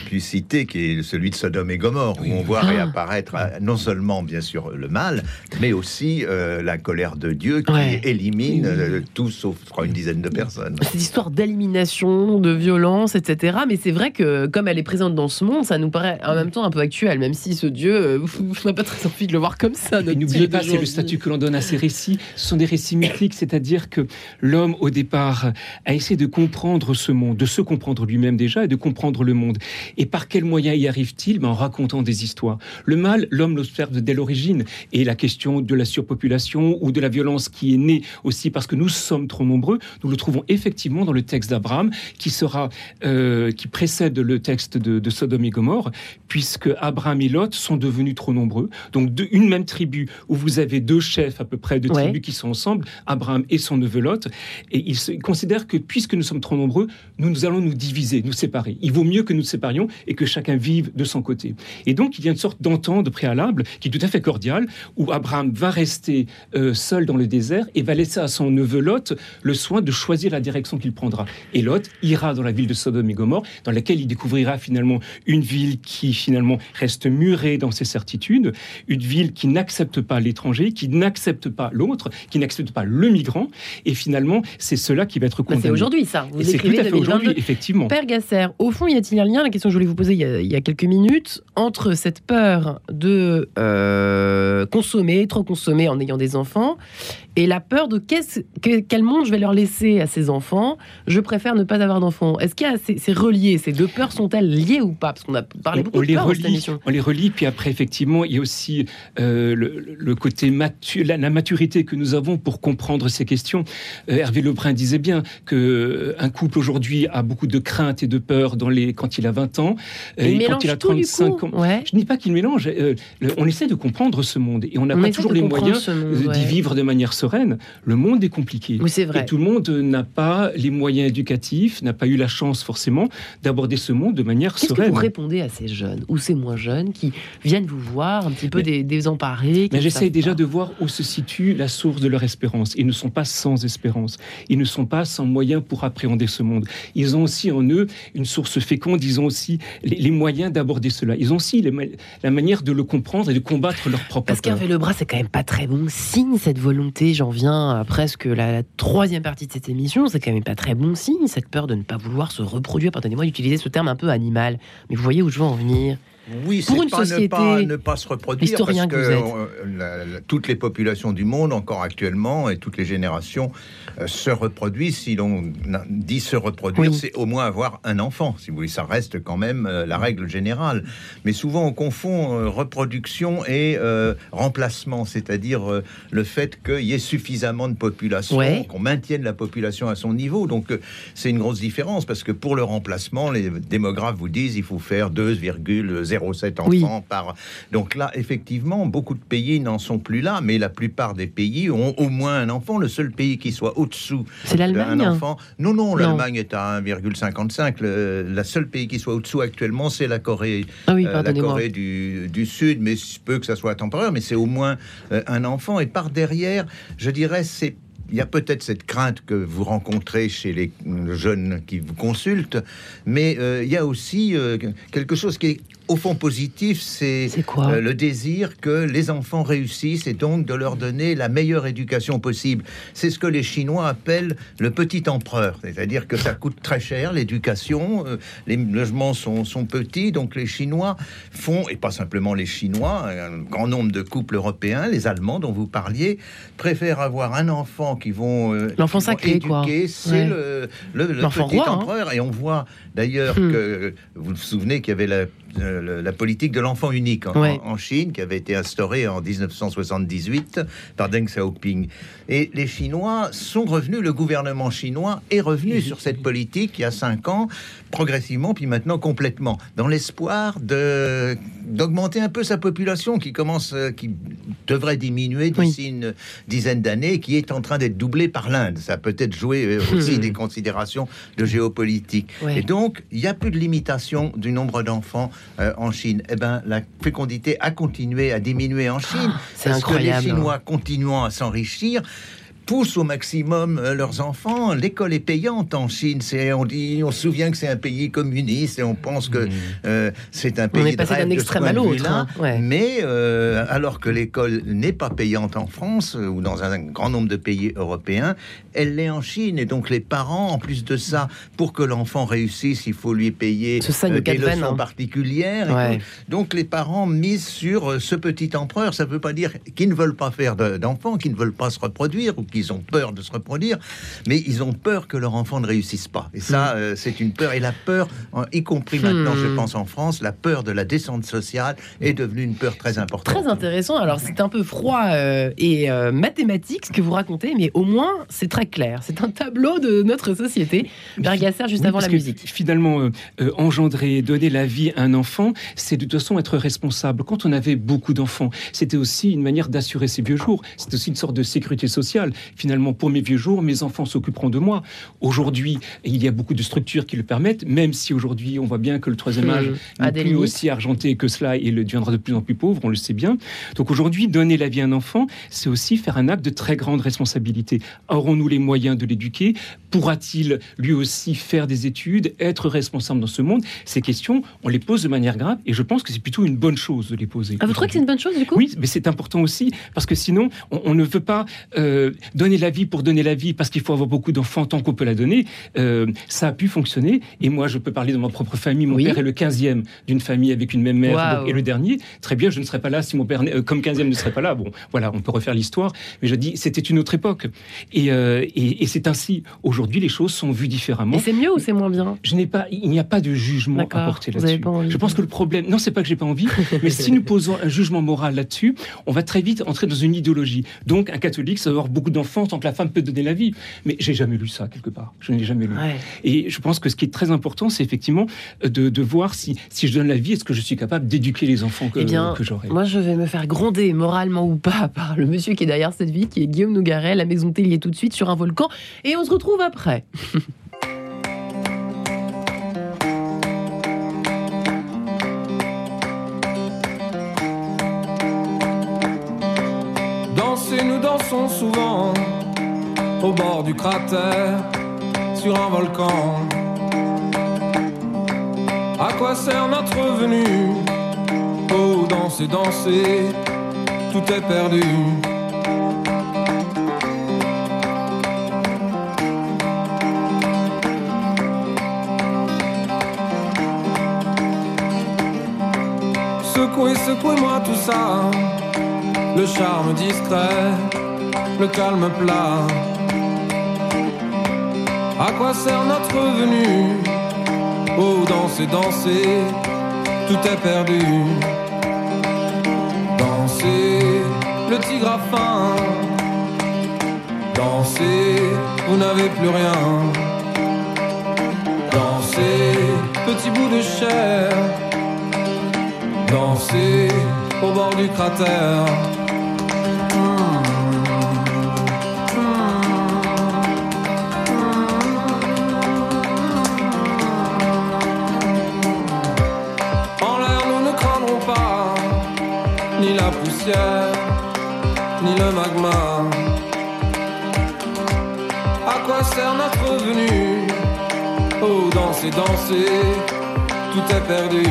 pu citer, qui est celui de Sodome et Gomorre, où on voit ah. réapparaître non seulement, bien sûr, le mal, mais aussi la colère de Dieu qui élimine euh, tout sauf, je crois, une dizaine de personnes. Cette histoire d'élimination, de violence, etc. Mais c'est vrai que comme elle est présente dans ce monde, ça nous paraît en même temps un peu actuel, même si ce Dieu, euh, je n'ai pas très envie de le voir comme ça. N'oubliez pas, c'est le statut que l'on donne à ces récits. Sont des récits mythiques, c'est-à-dire que l'homme, au départ, a essayé de comprendre ce monde, de se comprendre lui-même déjà et de comprendre le monde. Et par quels moyens y arrive-t-il? Ben, En racontant des histoires. Le mal, l'homme l'observe dès l'origine. Et la question de la surpopulation ou de la violence qui est née aussi parce que nous sommes trop nombreux, nous le trouvons effectivement dans le texte d'Abraham, qui sera, euh, qui précède le texte de, de, Sodome et Gomorre, puisque Abraham et Lot sont devenus trop nombreux. Donc, de, une même tribu où vous avez deux chefs à peu près de tribus qui sont ensemble, Abraham et son neveu Lot, et ils, se, considèrent que puisque nous sommes trop nombreux, nous, nous allons nous diviser, nous séparer. Il vaut mieux que nous nous séparions et que chacun vive de son côté. Et donc, il y a une sorte d'entente préalable qui est tout à fait cordiale, où Abraham va rester euh, seul dans le désert et va laisser à son neveu Lot le soin de choisir la direction qu'il prendra. Et Lot ira dans la ville de Sodome et Gomorre, dans laquelle il découvrira finalement une ville qui finalement reste murée dans ses certitudes, une ville qui n'accepte pas l'étranger, qui n'accepte pas l'autre, qui n'accepte pas le migrant. Et finalement, c'est cela qui va être condamné. c'est aujourd'hui ça. Vous c'est tout à fait aujourd'hui, effectivement. Père Gasser, au fond, y a-t-il un lien, la question que je voulais vous poser il y a, quelques minutes, entre cette peur de euh, consommer, trop consommer en ayant des enfants, et la peur de quel monde je vais leur laisser à ces enfants? Je préfère ne pas avoir d'enfants. Est-ce qu'il y a c'est relié Ces deux peurs sont-elles liées ou pas? Parce qu'on a parlé beaucoup on de les relie, On les relie, puis après effectivement, il y a aussi euh, le, côté la, maturité que nous avons pour comprendre ces questions. Euh, Hervé Lebrun disait bien que euh, un couple aujourd'hui a beaucoup de craintes et de peurs dans les quand il a 20 ans et, quand il a 35 ans. Je ne dis pas qu'il mélange. on essaie de comprendre ce monde et on n'a pas toujours les moyens d'y vivre de manière sereine le monde est compliqué. c'est vrai. Et tout le monde n'a pas les moyens éducatifs, n'a pas eu la chance forcément d'aborder ce monde de manière Qu'est-ce sereine. Que vous répondez à ces jeunes ou ces moins jeunes qui viennent vous voir un petit peu désemparés Mais j'essaye déjà de voir où se situe la source de leur espérance. Ils ne sont pas sans espérance. Ils ne sont pas sans moyens pour appréhender ce monde. Ils ont aussi en eux une source féconde. Ils ont aussi les, moyens d'aborder cela. Ils ont aussi la manière de le comprendre et de combattre leur propre Parce qu'Hervé bras c'est quand même pas très bon signe cette volonté j'en viens à presque la, troisième partie de cette émission, c'est quand même pas très bon signe, cette peur de ne pas vouloir se reproduire. Pardonnez-moi d'utiliser ce terme un peu animal, mais vous voyez où je veux en venir. Oui, c'est pas société, ne pas, ne pas se reproduire parce que, euh, toutes les populations du monde, encore actuellement, et toutes les générations euh, se reproduisent. Si l'on dit se reproduire, c'est au moins avoir un enfant. Si vous voulez, ça reste quand même euh, la règle générale. Mais souvent, on confond reproduction et remplacement, c'est-à-dire le fait qu'il y ait suffisamment de population, qu'on maintienne la population à son niveau. Donc, c'est une grosse différence parce que pour le remplacement, les démographes vous disent il faut faire 2,0 0,7 enfants par. Donc là, effectivement, beaucoup de pays n'en sont plus là, mais la plupart des pays ont au moins un enfant. Le seul pays qui soit au-dessous d'un enfant. Non, non, l'Allemagne est à 1,55. Le seul pays qui soit au-dessous actuellement, c'est la Corée, ah euh, la Corée du, Sud, mais peu que ça soit temporaire, mais c'est au moins euh, un enfant. Et par derrière, je dirais, c'est il y a peut-être cette crainte que vous rencontrez chez les jeunes qui vous consultent, mais euh, il y a aussi quelque chose qui est au fond positif, c'est euh, le désir que les enfants réussissent et donc de leur donner la meilleure éducation possible. C'est ce que les Chinois appellent le petit empereur, c'est-à-dire que ça coûte très cher l'éducation, euh, les logements sont, sont, petits, donc les Chinois font, et pas simplement les Chinois, un grand nombre de couples européens, les Allemands dont vous parliez, préfèrent avoir un enfant qui vont, euh, L'enfant sacré, éduquer, c'est le, le, petit hein. empereur, et on voit d'ailleurs hmm. que, vous vous souvenez qu'il y avait la la politique de l'enfant unique en, Chine, qui avait été instaurée en 1978 par Deng Xiaoping. Et les Chinois sont revenus, le gouvernement chinois est revenu sur cette politique il y a cinq ans, progressivement, puis maintenant complètement, dans l'espoir de d'augmenter un peu sa population qui commence, euh, qui devrait diminuer d'ici une dizaine d'années, qui est en train d'être doublée par l'Inde. Ça peut être joué euh, aussi des considérations de géopolitique. Et donc, il n'y a plus de limitation du nombre d'enfants euh, en Chine. Eh ben, la fécondité a continué à diminuer en Chine. Ah, c'est incroyable. Que les Chinois continuant à s'enrichir poussent au maximum euh, leurs enfants. L'école est payante en Chine. C'est, on dit, on se souvient que c'est un pays communiste et on pense que mmh. euh, c'est un pays. On est passé d'un extrême à l'autre. Hein. Mais euh, alors que l'école n'est pas payante en France ou dans un grand nombre de pays européens, elle l'est en Chine. Et donc les parents, en plus de ça, pour que l'enfant réussisse, il faut lui payer des leçons hein. particulières. Donc les parents misent sur ce petit empereur. Ça ne veut pas dire qu'ils ne veulent pas faire d'enfants, qu'ils ne veulent pas se reproduire ou qu'ils ils ont peur de se reproduire, mais ils ont peur que leur enfant ne réussisse pas. Et ça, hmm. euh, c'est une peur. Et la peur, y compris maintenant, je hmm. pense en France, la peur de la descente sociale est devenue une peur très importante. Très intéressant. Alors, c'est un peu froid euh, et euh, mathématique ce que vous racontez, mais au moins, c'est très clair. C'est un tableau de notre société. Bergasser, juste avant la musique. Finalement, engendrer, donner la vie à un enfant, c'est de toute façon être responsable. Quand on avait beaucoup d'enfants, c'était aussi une manière d'assurer ses vieux jours. C'est aussi une sorte de sécurité sociale finalement, pour mes vieux jours, mes enfants s'occuperont de moi. Aujourd'hui, il y a beaucoup de structures qui le permettent, même si aujourd'hui, on voit bien que le troisième mmh. âge n'est plus aussi argenté que cela et le deviendra de plus en plus pauvre, on le sait bien. Donc aujourd'hui, donner la vie à un enfant, c'est aussi faire un acte de très grande responsabilité. Aurons-nous les moyens de l'éduquer? Pourra-t-il lui aussi faire des études, être responsable dans ce monde? Ces questions, on les pose de manière grave et je pense que c'est plutôt une bonne chose de les poser. Ah, vous trouvez que c'est une bonne chose du coup? Oui, mais c'est important aussi parce que sinon, on, ne veut pas euh, donner la vie pour donner la vie parce qu'il faut avoir beaucoup d'enfants tant qu'on peut la donner. Euh, ça a pu fonctionner et moi, je peux parler de ma propre famille. Mon père est le 15e d'une famille avec une même mère et le dernier. Très bien, je ne serais pas là si mon père, euh, comme 15e, ne serait pas là. Bon, voilà, on peut refaire l'histoire, mais je dis, c'était une autre époque. Et, et, et c'est ainsi aujourd'hui les choses sont vues différemment. Et c'est mieux ou c'est moins bien? Je n'ai pas, il n'y a pas de jugement à porter là-dessus. Je pense que le problème, non, c'est pas que j'ai pas envie, mais si nous posons un jugement moral là-dessus, on va très vite entrer dans une idéologie. Donc, un catholique, ça va avoir beaucoup d'enfants tant que la femme peut donner la vie. Mais j'ai jamais lu ça quelque part. Je n'ai jamais lu. Et je pense que ce qui est très important, c'est effectivement de, de, voir si, si je donne la vie, est-ce que je suis capable d'éduquer les enfants que, eh bien, que j'aurai? Moi, je vais me faire gronder moralement ou pas par le monsieur qui est derrière cette vie, qui est Guillaume Nougaret, la maison Tellier tout de suite sur un volcan. Et on se retrouve après. dansons souvent au bord du cratère sur un volcan. À quoi sert notre venue? Oh, danser, danser, tout est perdu. secouez, secouez-moi tout ça. Le charme discret, le calme plat. À quoi sert notre venue? Oh, danser, danser, tout est perdu. Danser, le tigre a faim. Vous n'avez plus rien. Danser, petit bout de chair danser au bord du cratère. Ni le magma. À quoi sert notre venue Oh, danser, danser, tout est perdu.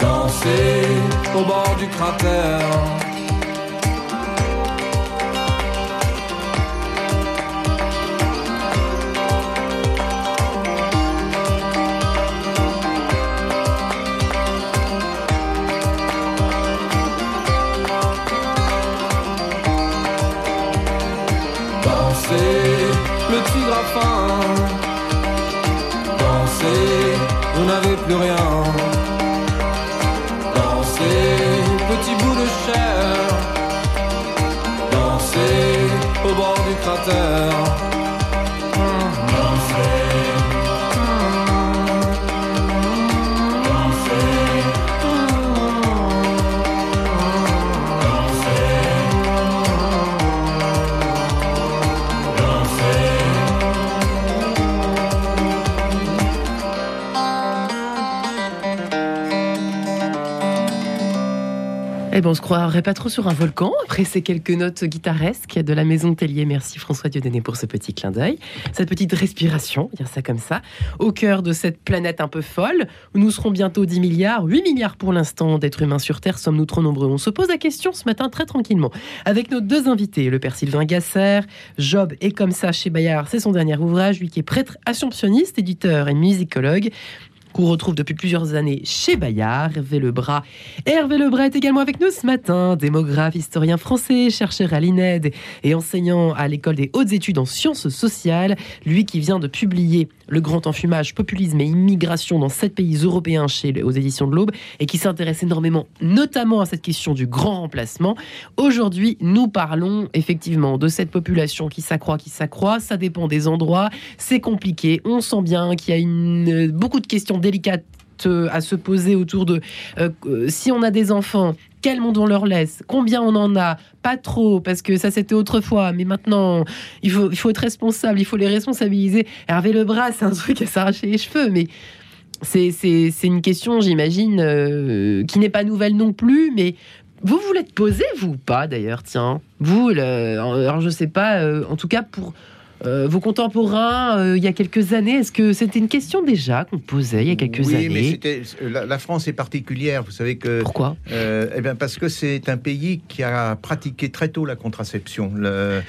Danser au bord du cratère. Dansez. Eh ben, on se croirait pas trop sur un volcan après ces quelques notes guitaresques de la maison Tellier. Merci François Dieudonné pour ce petit clin d'œil, cette petite respiration, dire ça comme ça, au cœur de cette planète un peu folle où nous serons bientôt 10 milliards, 8 milliards pour l'instant d'êtres humains sur Terre. Sommes-nous trop nombreux? On se pose la question ce matin très tranquillement avec nos deux invités, le père Sylvain Gasser, Job et comme ça chez Bayard, c'est son dernier ouvrage, lui qui est prêtre assomptionniste, éditeur et musicologue qu'on retrouve depuis plusieurs années chez Bayard, Hervé Lebras. Hervé Lebras est également avec nous ce matin, démographe, historien français, chercheur à l'INED et enseignant à l'école des hautes études en sciences sociales. Lui qui vient de publier Le grand enfumage, populisme et immigration dans sept pays européens chez, aux éditions de l'Aube et qui s'intéresse énormément notamment à cette question du grand remplacement. Aujourd'hui, nous parlons effectivement de cette population qui s'accroît, qui s'accroît. Ça dépend des endroits. C'est compliqué. On sent bien qu'il y a une, beaucoup de questions délicates euh, à se poser autour de euh, euh, si on a des enfants, quel monde on leur laisse, combien on en a, pas trop, parce que ça c'était autrefois, mais maintenant il faut, être responsable, il faut les responsabiliser. Hervé le bras, c'est un truc à s'arracher les cheveux, mais c'est une question, j'imagine, euh, qui n'est pas nouvelle non plus, mais vous vous l'êtes posé, vous ou pas d'ailleurs, tiens? Vous, le, alors je sais pas, euh, en tout cas pour euh, vos contemporains, euh, il y a quelques années, est-ce que c'était une question déjà qu'on posait il y a quelques oui, années mais c'était la, la France est particulière. Vous savez que Pourquoi euh, Eh bien, parce que c'est un pays qui a pratiqué très tôt la contraception. Le-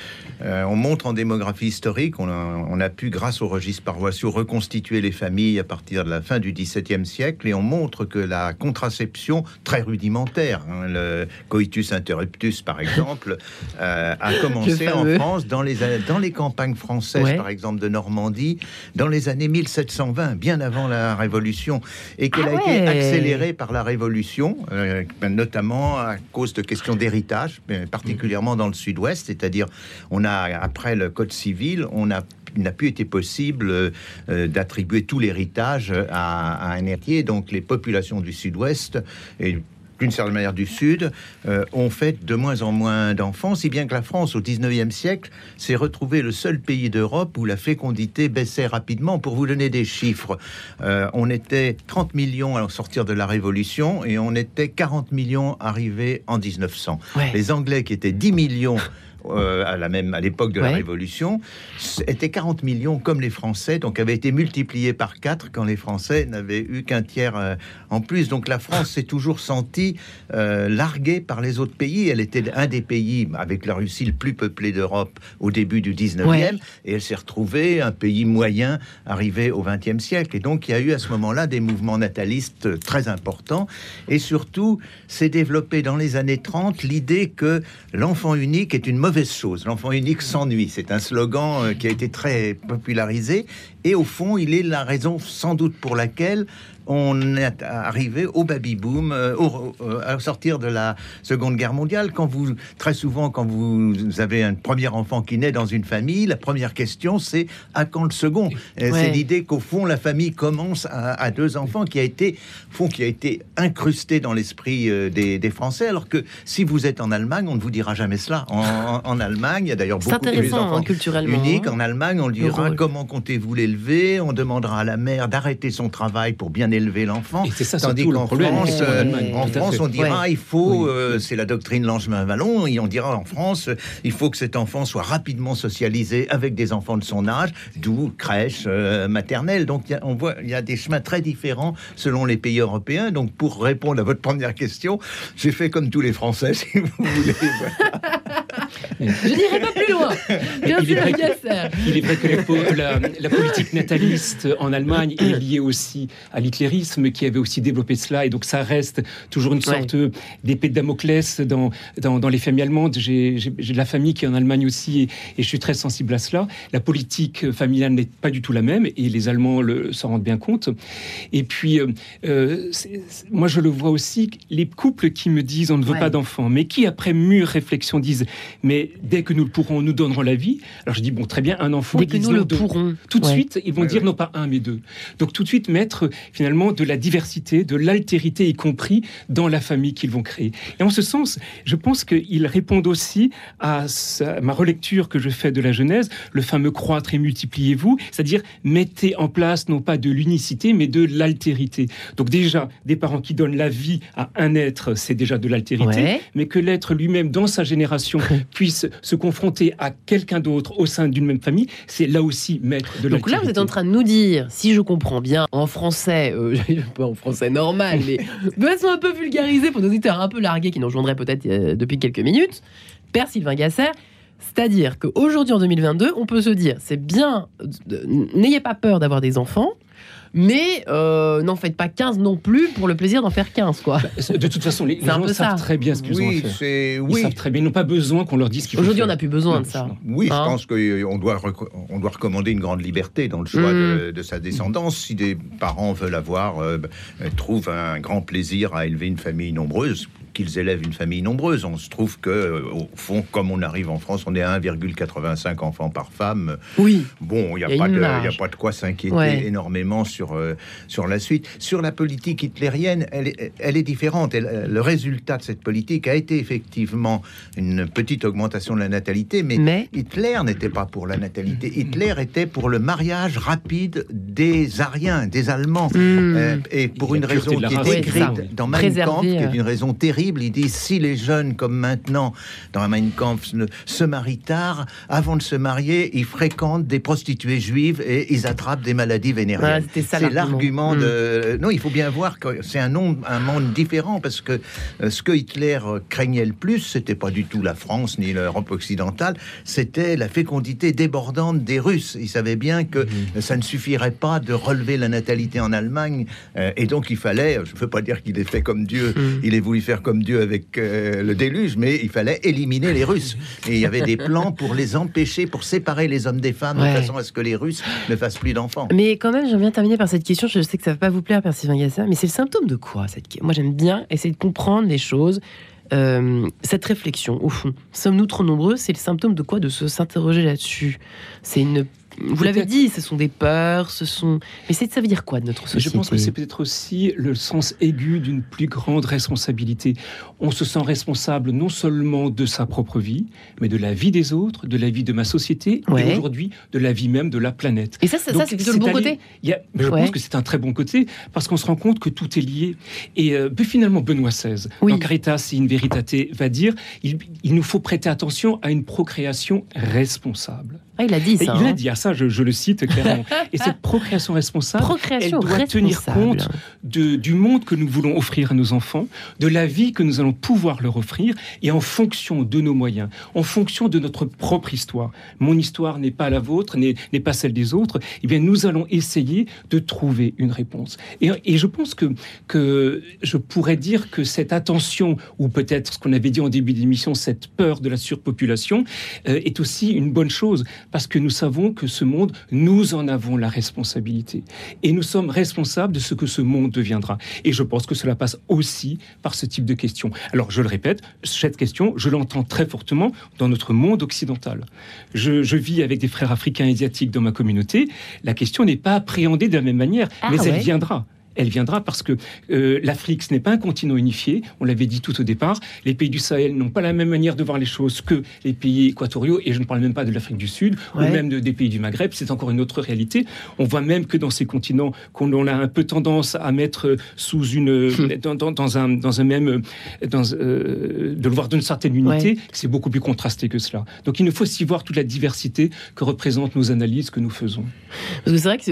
euh, on montre en démographie historique, on a, on a pu, grâce aux registres paroissiaux, reconstituer les familles à partir de la fin du XVIIe siècle, et on montre que la contraception, très rudimentaire, hein, le coitus interruptus par exemple, euh, a commencé en. France dans les, dans les campagnes françaises, Ouais. par exemple de Normandie, dans les années 1720, bien avant la Révolution, et qu'elle Ah a été accélérée par la Révolution, euh, notamment à cause de questions d'héritage, particulièrement dans le Sud-Ouest, c'est-à-dire on a après le Code civil, on a il n'a plus été possible euh, euh, d'attribuer tout l'héritage à, à un héritier. Donc les populations du Sud-Ouest et d'une certaine manière du Sud, euh, ont fait de moins en moins d'enfants, si bien que la France, au 19e siècle, s'est retrouvée le seul pays d'Europe où la fécondité baissait rapidement. Pour vous donner des chiffres, euh, on était 30 millions à sortir de la Révolution et on était 40 millions arrivés en 1900. Ouais. Les Anglais, qui étaient 10 millions euh, à la même à l'époque de Ouais. la Révolution, étaient 40 millions comme les Français, donc avaient été multipliés par 4 quand les Français n'avaient eu qu'un tiers euh, en plus. Donc la France s'est toujours sentie euh, larguée par les autres pays. Elle était un des pays avec la Russie le plus peuplé d'Europe au début du 19e, Ouais. et elle s'est retrouvée un pays moyen arrivé au 20e siècle. Et donc il y a eu à ce moment-là des mouvements natalistes très importants, et surtout s'est développée dans les années 30 l'idée que l'enfant unique est une mauvaise chose. L'enfant unique s'ennuie. C'est un slogan euh, qui a été très popularisé. Et au fond, il est la raison sans doute pour laquelle on est arrivé au baby boom, euh, au, euh, à sortir de la Seconde Guerre mondiale. Quand vous, très souvent, quand vous avez un premier enfant qui naît dans une famille, la première question c'est à quand le second? C'est l'idée qu'au fond la famille commence à, deux enfants qui a été, fond, qui a été incrusté dans l'esprit euh, des, Français. Alors que si vous êtes en Allemagne, on ne vous dira jamais cela. En, Allemagne, il y a d'ailleurs beaucoup de hein, enfants culturellement. uniques. En Allemagne, on dira comment comptez-vous l'élever On demandera à la mère d'arrêter son travail pour bien élever l'enfant. Tandis qu'en France, euh, en France on dira il faut, euh, c'est la doctrine Langevin-Vallon, et on dira en France, il faut que cet enfant soit rapidement socialisé avec des enfants de son âge, d'où crèche euh, maternelle. Donc on voit, il y a des chemins très différents selon les pays européens. Donc pour répondre à votre première question, j'ai fait comme tous les Français, si vous voulez. Je n'irai pas plus loin. il, est vrai il est vrai que la, la, politique nataliste en Allemagne est liée aussi à l'hitlérisme qui avait aussi développé cela. Et donc ça reste toujours une sorte d'épée de Damoclès dans, dans, dans, les familles allemandes. J'ai de la famille qui est en Allemagne aussi et, et, je suis très sensible à cela. La politique familiale n'est pas du tout la même et les Allemands s'en rendent bien compte. Et puis, euh, euh moi je le vois aussi, les couples qui me disent on ne veut pas d'enfants, mais qui après mûre réflexion disent mais dès que nous le pourrons, nous donnerons la vie. Alors je dis, bon, très bien, un enfant. Dès que nous le pourrons. Tout de suite, ils vont dire non pas un, mais deux. Donc tout de suite mettre finalement de la diversité, de l'altérité, y compris dans la famille qu'ils vont créer. Et en ce sens, je pense qu'ils répondent aussi à, ma relecture que je fais de la Genèse, le fameux croître et multipliez-vous, c'est-à-dire mettez en place non pas de l'unicité, mais de l'altérité. Donc déjà, des parents qui donnent la vie à un être, c'est déjà de l'altérité, mais que l'être lui-même, dans sa génération, puisse se confronter à quelqu'un d'autre au sein d'une même famille, c'est là aussi mettre de Donc là, vous êtes en train de nous dire, si je comprends bien, en français, euh, pas en français normal, mais de façon un peu vulgarisée pour nos auditeurs un peu largués qui nous rejoindraient peut-être euh, depuis quelques minutes, Père Sylvain Gasser, c'est-à-dire qu'aujourd'hui, en 2022, on peut se dire, c'est bien, n'ayez pas peur d'avoir des enfants, mais euh, n'en faites pas 15 non plus pour le plaisir d'en faire 15, quoi. Bah, de toute façon, les, gens savent très bien ce qu'ils ont à faire. Ils savent très bien, ils n'ont pas besoin qu'on leur dise ce qu'ils Aujourd'hui, on n'a plus besoin de ça. Oui, je hein pense qu'on doit, on doit recommander une grande liberté dans le choix de, mm. sa descendance. Si des parents veulent avoir, euh, trouvent un grand plaisir à élever une famille nombreuse, qu'ils élèvent une famille nombreuse. On se trouve que, euh, au fond, comme on arrive en France, on est à 1,85 enfants par femme. Oui. Bon, il n'y a, pas de, a pas de quoi s'inquiéter énormément sur, euh, sur la suite. Sur la politique hitlérienne, elle est, elle est différente. le résultat de cette politique a été effectivement une petite augmentation de la natalité, mais, Hitler n'était pas pour la natalité. Hitler était pour le mariage rapide des Ariens, des Allemands. Hmm. Euh, et pour une raison qui est écrite dans Mein Kampf, qui est une raison terrible il dit si les jeunes, comme maintenant dans la Mein Kampf, se marient tard, avant de se marier, ils fréquentent des prostituées juives et ils attrapent des maladies vénériennes. c'est l'argument de. Hmm. Non, il faut bien voir que c'est un, un monde différent parce que euh, ce que Hitler craignait le plus, c'était pas du tout la France ni l'Europe occidentale, c'était la fécondité débordante des Russes. Il savait bien que hmm. ça ne suffirait pas de relever la natalité en Allemagne euh, et donc il fallait, je ne veux pas dire qu'il est fait comme Dieu, hmm. il est voulu faire comme Dieu avec euh, le déluge, mais il fallait éliminer les Russes. Et il y avait des plans pour les empêcher, pour séparer les hommes des femmes, de façon à ce que les Russes ne fassent plus d'enfants. Mais quand même, j'aime bien terminer par cette question. Je sais que ça ne va pas vous plaire, Percy Gasser, mais c'est le symptôme de quoi cette... Moi, j'aime bien essayer de comprendre les choses. Euh, cette réflexion, au fond, sommes-nous trop nombreux? C'est le symptôme de quoi De se s'interroger là-dessus? C'est une vous l'avez dit, ce sont des peurs, ce sont. Mais ça veut dire quoi de notre société Je pense que c'est peut-être aussi le sens aigu d'une plus grande responsabilité. On se sent responsable non seulement de sa propre vie, mais de la vie des autres, de la vie de ma société, et aujourd'hui de la vie même de la planète. Et ça, ça, c'est plutôt le bon côté. Il je pense que c'est un très bon côté parce qu'on se rend compte que tout est lié. Et euh, finalement, Benoît XVI, oui. dans Caritas in Veritate, va dire il, il nous faut prêter attention à une procréation responsable. Ah, il a dit ça. il a hein. dit à ça, je, je le cite clairement. Et cette procréation responsable, Procréation elle doit tenir compte de, du monde que nous voulons offrir à nos enfants, de la vie que nous allons pouvoir leur offrir, et en fonction de nos moyens, en fonction de notre propre histoire. Mon histoire n'est pas la vôtre, n'est n'est pas celle des autres. Eh bien, nous allons essayer de trouver une réponse. Et, et je pense que, que je pourrais dire que cette attention, ou peut-être ce qu'on avait dit en début d'émission, cette peur de la surpopulation, euh, est aussi une bonne chose, parce que nous savons que ce monde, nous en avons la responsabilité. Et nous sommes responsables de ce que ce monde deviendra. Et je pense que cela passe aussi par ce type de questions. Alors, je le répète, cette question, je l'entends très fortement dans notre monde occidental. Je, je vis avec des frères africains et asiatiques dans ma communauté. La question n'est pas appréhendée de la même manière, Ah mais elle viendra. Elle viendra parce que euh, l'Afrique, ce n'est pas un continent unifié, on l'avait dit tout au départ. Les pays du Sahel n'ont pas la même manière de voir les choses que les pays équatoriaux, et je ne parle même pas de l'Afrique du Sud, Ouais. ou même de- des pays du Maghreb, c'est encore une autre réalité. On voit même que dans ces continents, qu'on on a un peu tendance à mettre sous une, dans, dans- dans un, dans un même, dans, euh, de le voir d'une certaine unité, Ouais. c'est beaucoup plus contrasté que cela. Donc il nous faut aussi voir toute la diversité que représentent nos analyses que nous faisons. C'est vrai que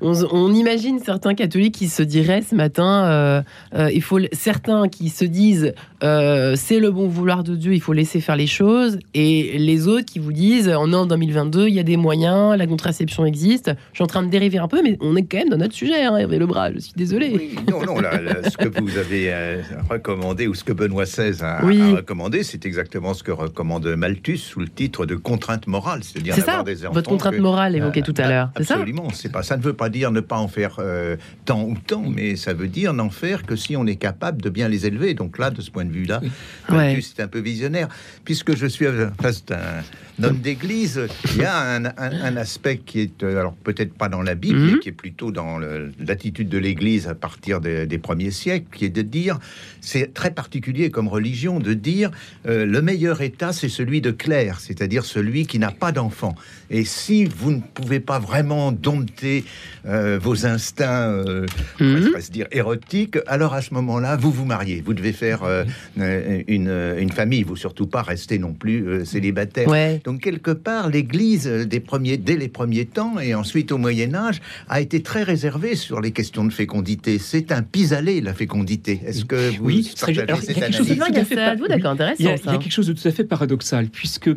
on, on imagine certains catholiques qui se diraient ce matin, euh, euh, il faut certains qui se disent euh, c'est le bon vouloir de Dieu, il faut laisser faire les choses, et les autres qui vous disent on est en 2022, il y a des moyens, la contraception existe. Je suis en train de dériver un peu, mais on est quand même dans notre sujet, hein, Hervé Lebras. Je suis désolé. Oui, non, non, là, là, ce que vous avez euh, recommandé ou ce que Benoît XVI a, Oui. a recommandé, c'est exactement ce que recommande Malthus sous le titre de contrainte morale, c'est-à-dire d'avoir des enfants. votre contrainte que- morale évoquée Euh, tout à l'heure. C'est ça? Absolument, c'est pas ça ne veut pas dire ne pas en faire euh, tant ou mais ça veut dire n'en faire que si on est capable de bien les élever. Donc là, de ce point de vue-là, Ouais. Malthus est un peu visionnaire. Puisque je suis face d'un homme d'église, il y a un, un- un aspect qui est, euh, alors peut-être pas dans la Bible, Mhm. mais qui est plutôt dans l'attitude de l'Église à partir des, des premiers siècles, qui est de dire, c'est très particulier comme religion, de dire euh, le meilleur état, c'est celui de clerc, c'est-à-dire celui qui n'a pas d'enfant. Et si vous ne pouvez pas vraiment dompter euh, vos instincts, euh, on Mhm. pourrait se dire érotiques, alors à ce moment-là, vous vous mariez. Vous devez faire euh, une, une famille, vous surtout pas rester non plus célibataire. Ouais. Donc quelque part, l'Église des premiers, dès les premiers temps et ensuite au Moyen Âge, a été très réservée sur les questions de fécondité. C'est un pis-aller la fécondité. Est-ce que vous Oui, très- partagez alors, il y a cette quelque chose de tout à fait Sylvain Gassal, vous, pas- d'accord, Il y, a, intéressant il y a ça. quelque chose de tout à fait paradoxal, puisque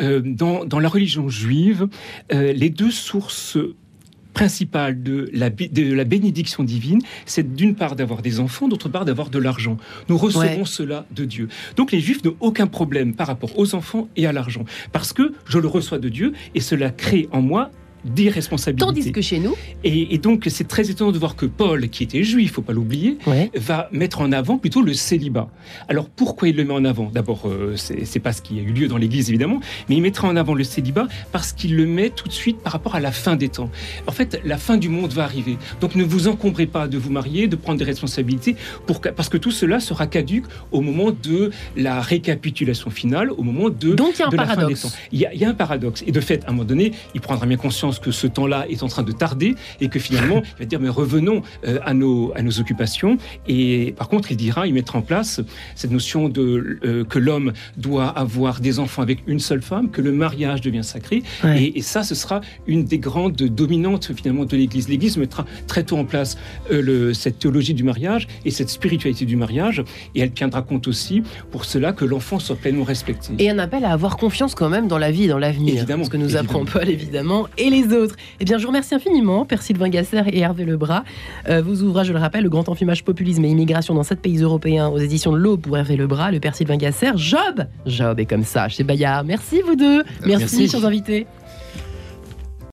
euh, dans, dans la religion juive, euh, les deux sources principales de la, bé- de la bénédiction divine, c'est d'une part d'avoir des enfants, d'autre part d'avoir de l'argent. Nous recevons Ouais. cela de Dieu. Donc les juifs n'ont aucun problème par rapport aux enfants et à l'argent, parce que je le reçois de Dieu et cela crée en moi des responsabilités. Tandis que chez nous, Et, et donc c'est très étonnant de voir que Paul, qui était juif, faut pas l'oublier, ouais. va mettre en avant plutôt le célibat. Alors pourquoi il le met en avant? D'abord, euh, c'est pas ce qui a eu lieu dans l'Église évidemment, mais il mettra en avant le célibat parce qu'il le met tout de suite par rapport à la fin des temps. En fait, la fin du monde va arriver. Donc ne vous encombrez pas de vous marier, de prendre des responsabilités, pour parce que tout cela sera caduque au moment de la récapitulation finale, au moment de, Donc il y a un de la fin des paradoxe. temps. Il y, a, il y a un paradoxe. Et de fait, à un moment donné, il prendra bien conscience que ce temps-là est en train de tarder et que finalement, il va dire, mais revenons euh, à, nos, à nos occupations. Et par contre, il dira, il mettra en place cette notion de, euh, que l'homme doit avoir des enfants avec une seule femme, que le mariage devient sacré. Ouais. Et, et ça, ce sera une des grandes dominantes finalement de l'Église. L'Église mettra très tôt en place euh, le- cette théologie du mariage et cette spiritualité du mariage. Et elle tiendra compte aussi pour cela que l'enfant soit pleinement respecté. Et un appel à avoir confiance quand même dans la vie dans l'avenir. Évidemment, Ce que nous apprend. Paul, évidemment, et les autres. Eh bien, je vous remercie infiniment, Père Sylvain Gasser et Hervé Lebras. Euh, vos ouvrages, je le rappelle, Le Grand Enfumage, Populisme et Immigration dans sept pays européens aux éditions de l'Aube pour Hervé Lebras, le Père Sylvain Gasser. Job Job est comme ça, chez Bayard. Merci, vous deux. Merci, Merci. chers invités.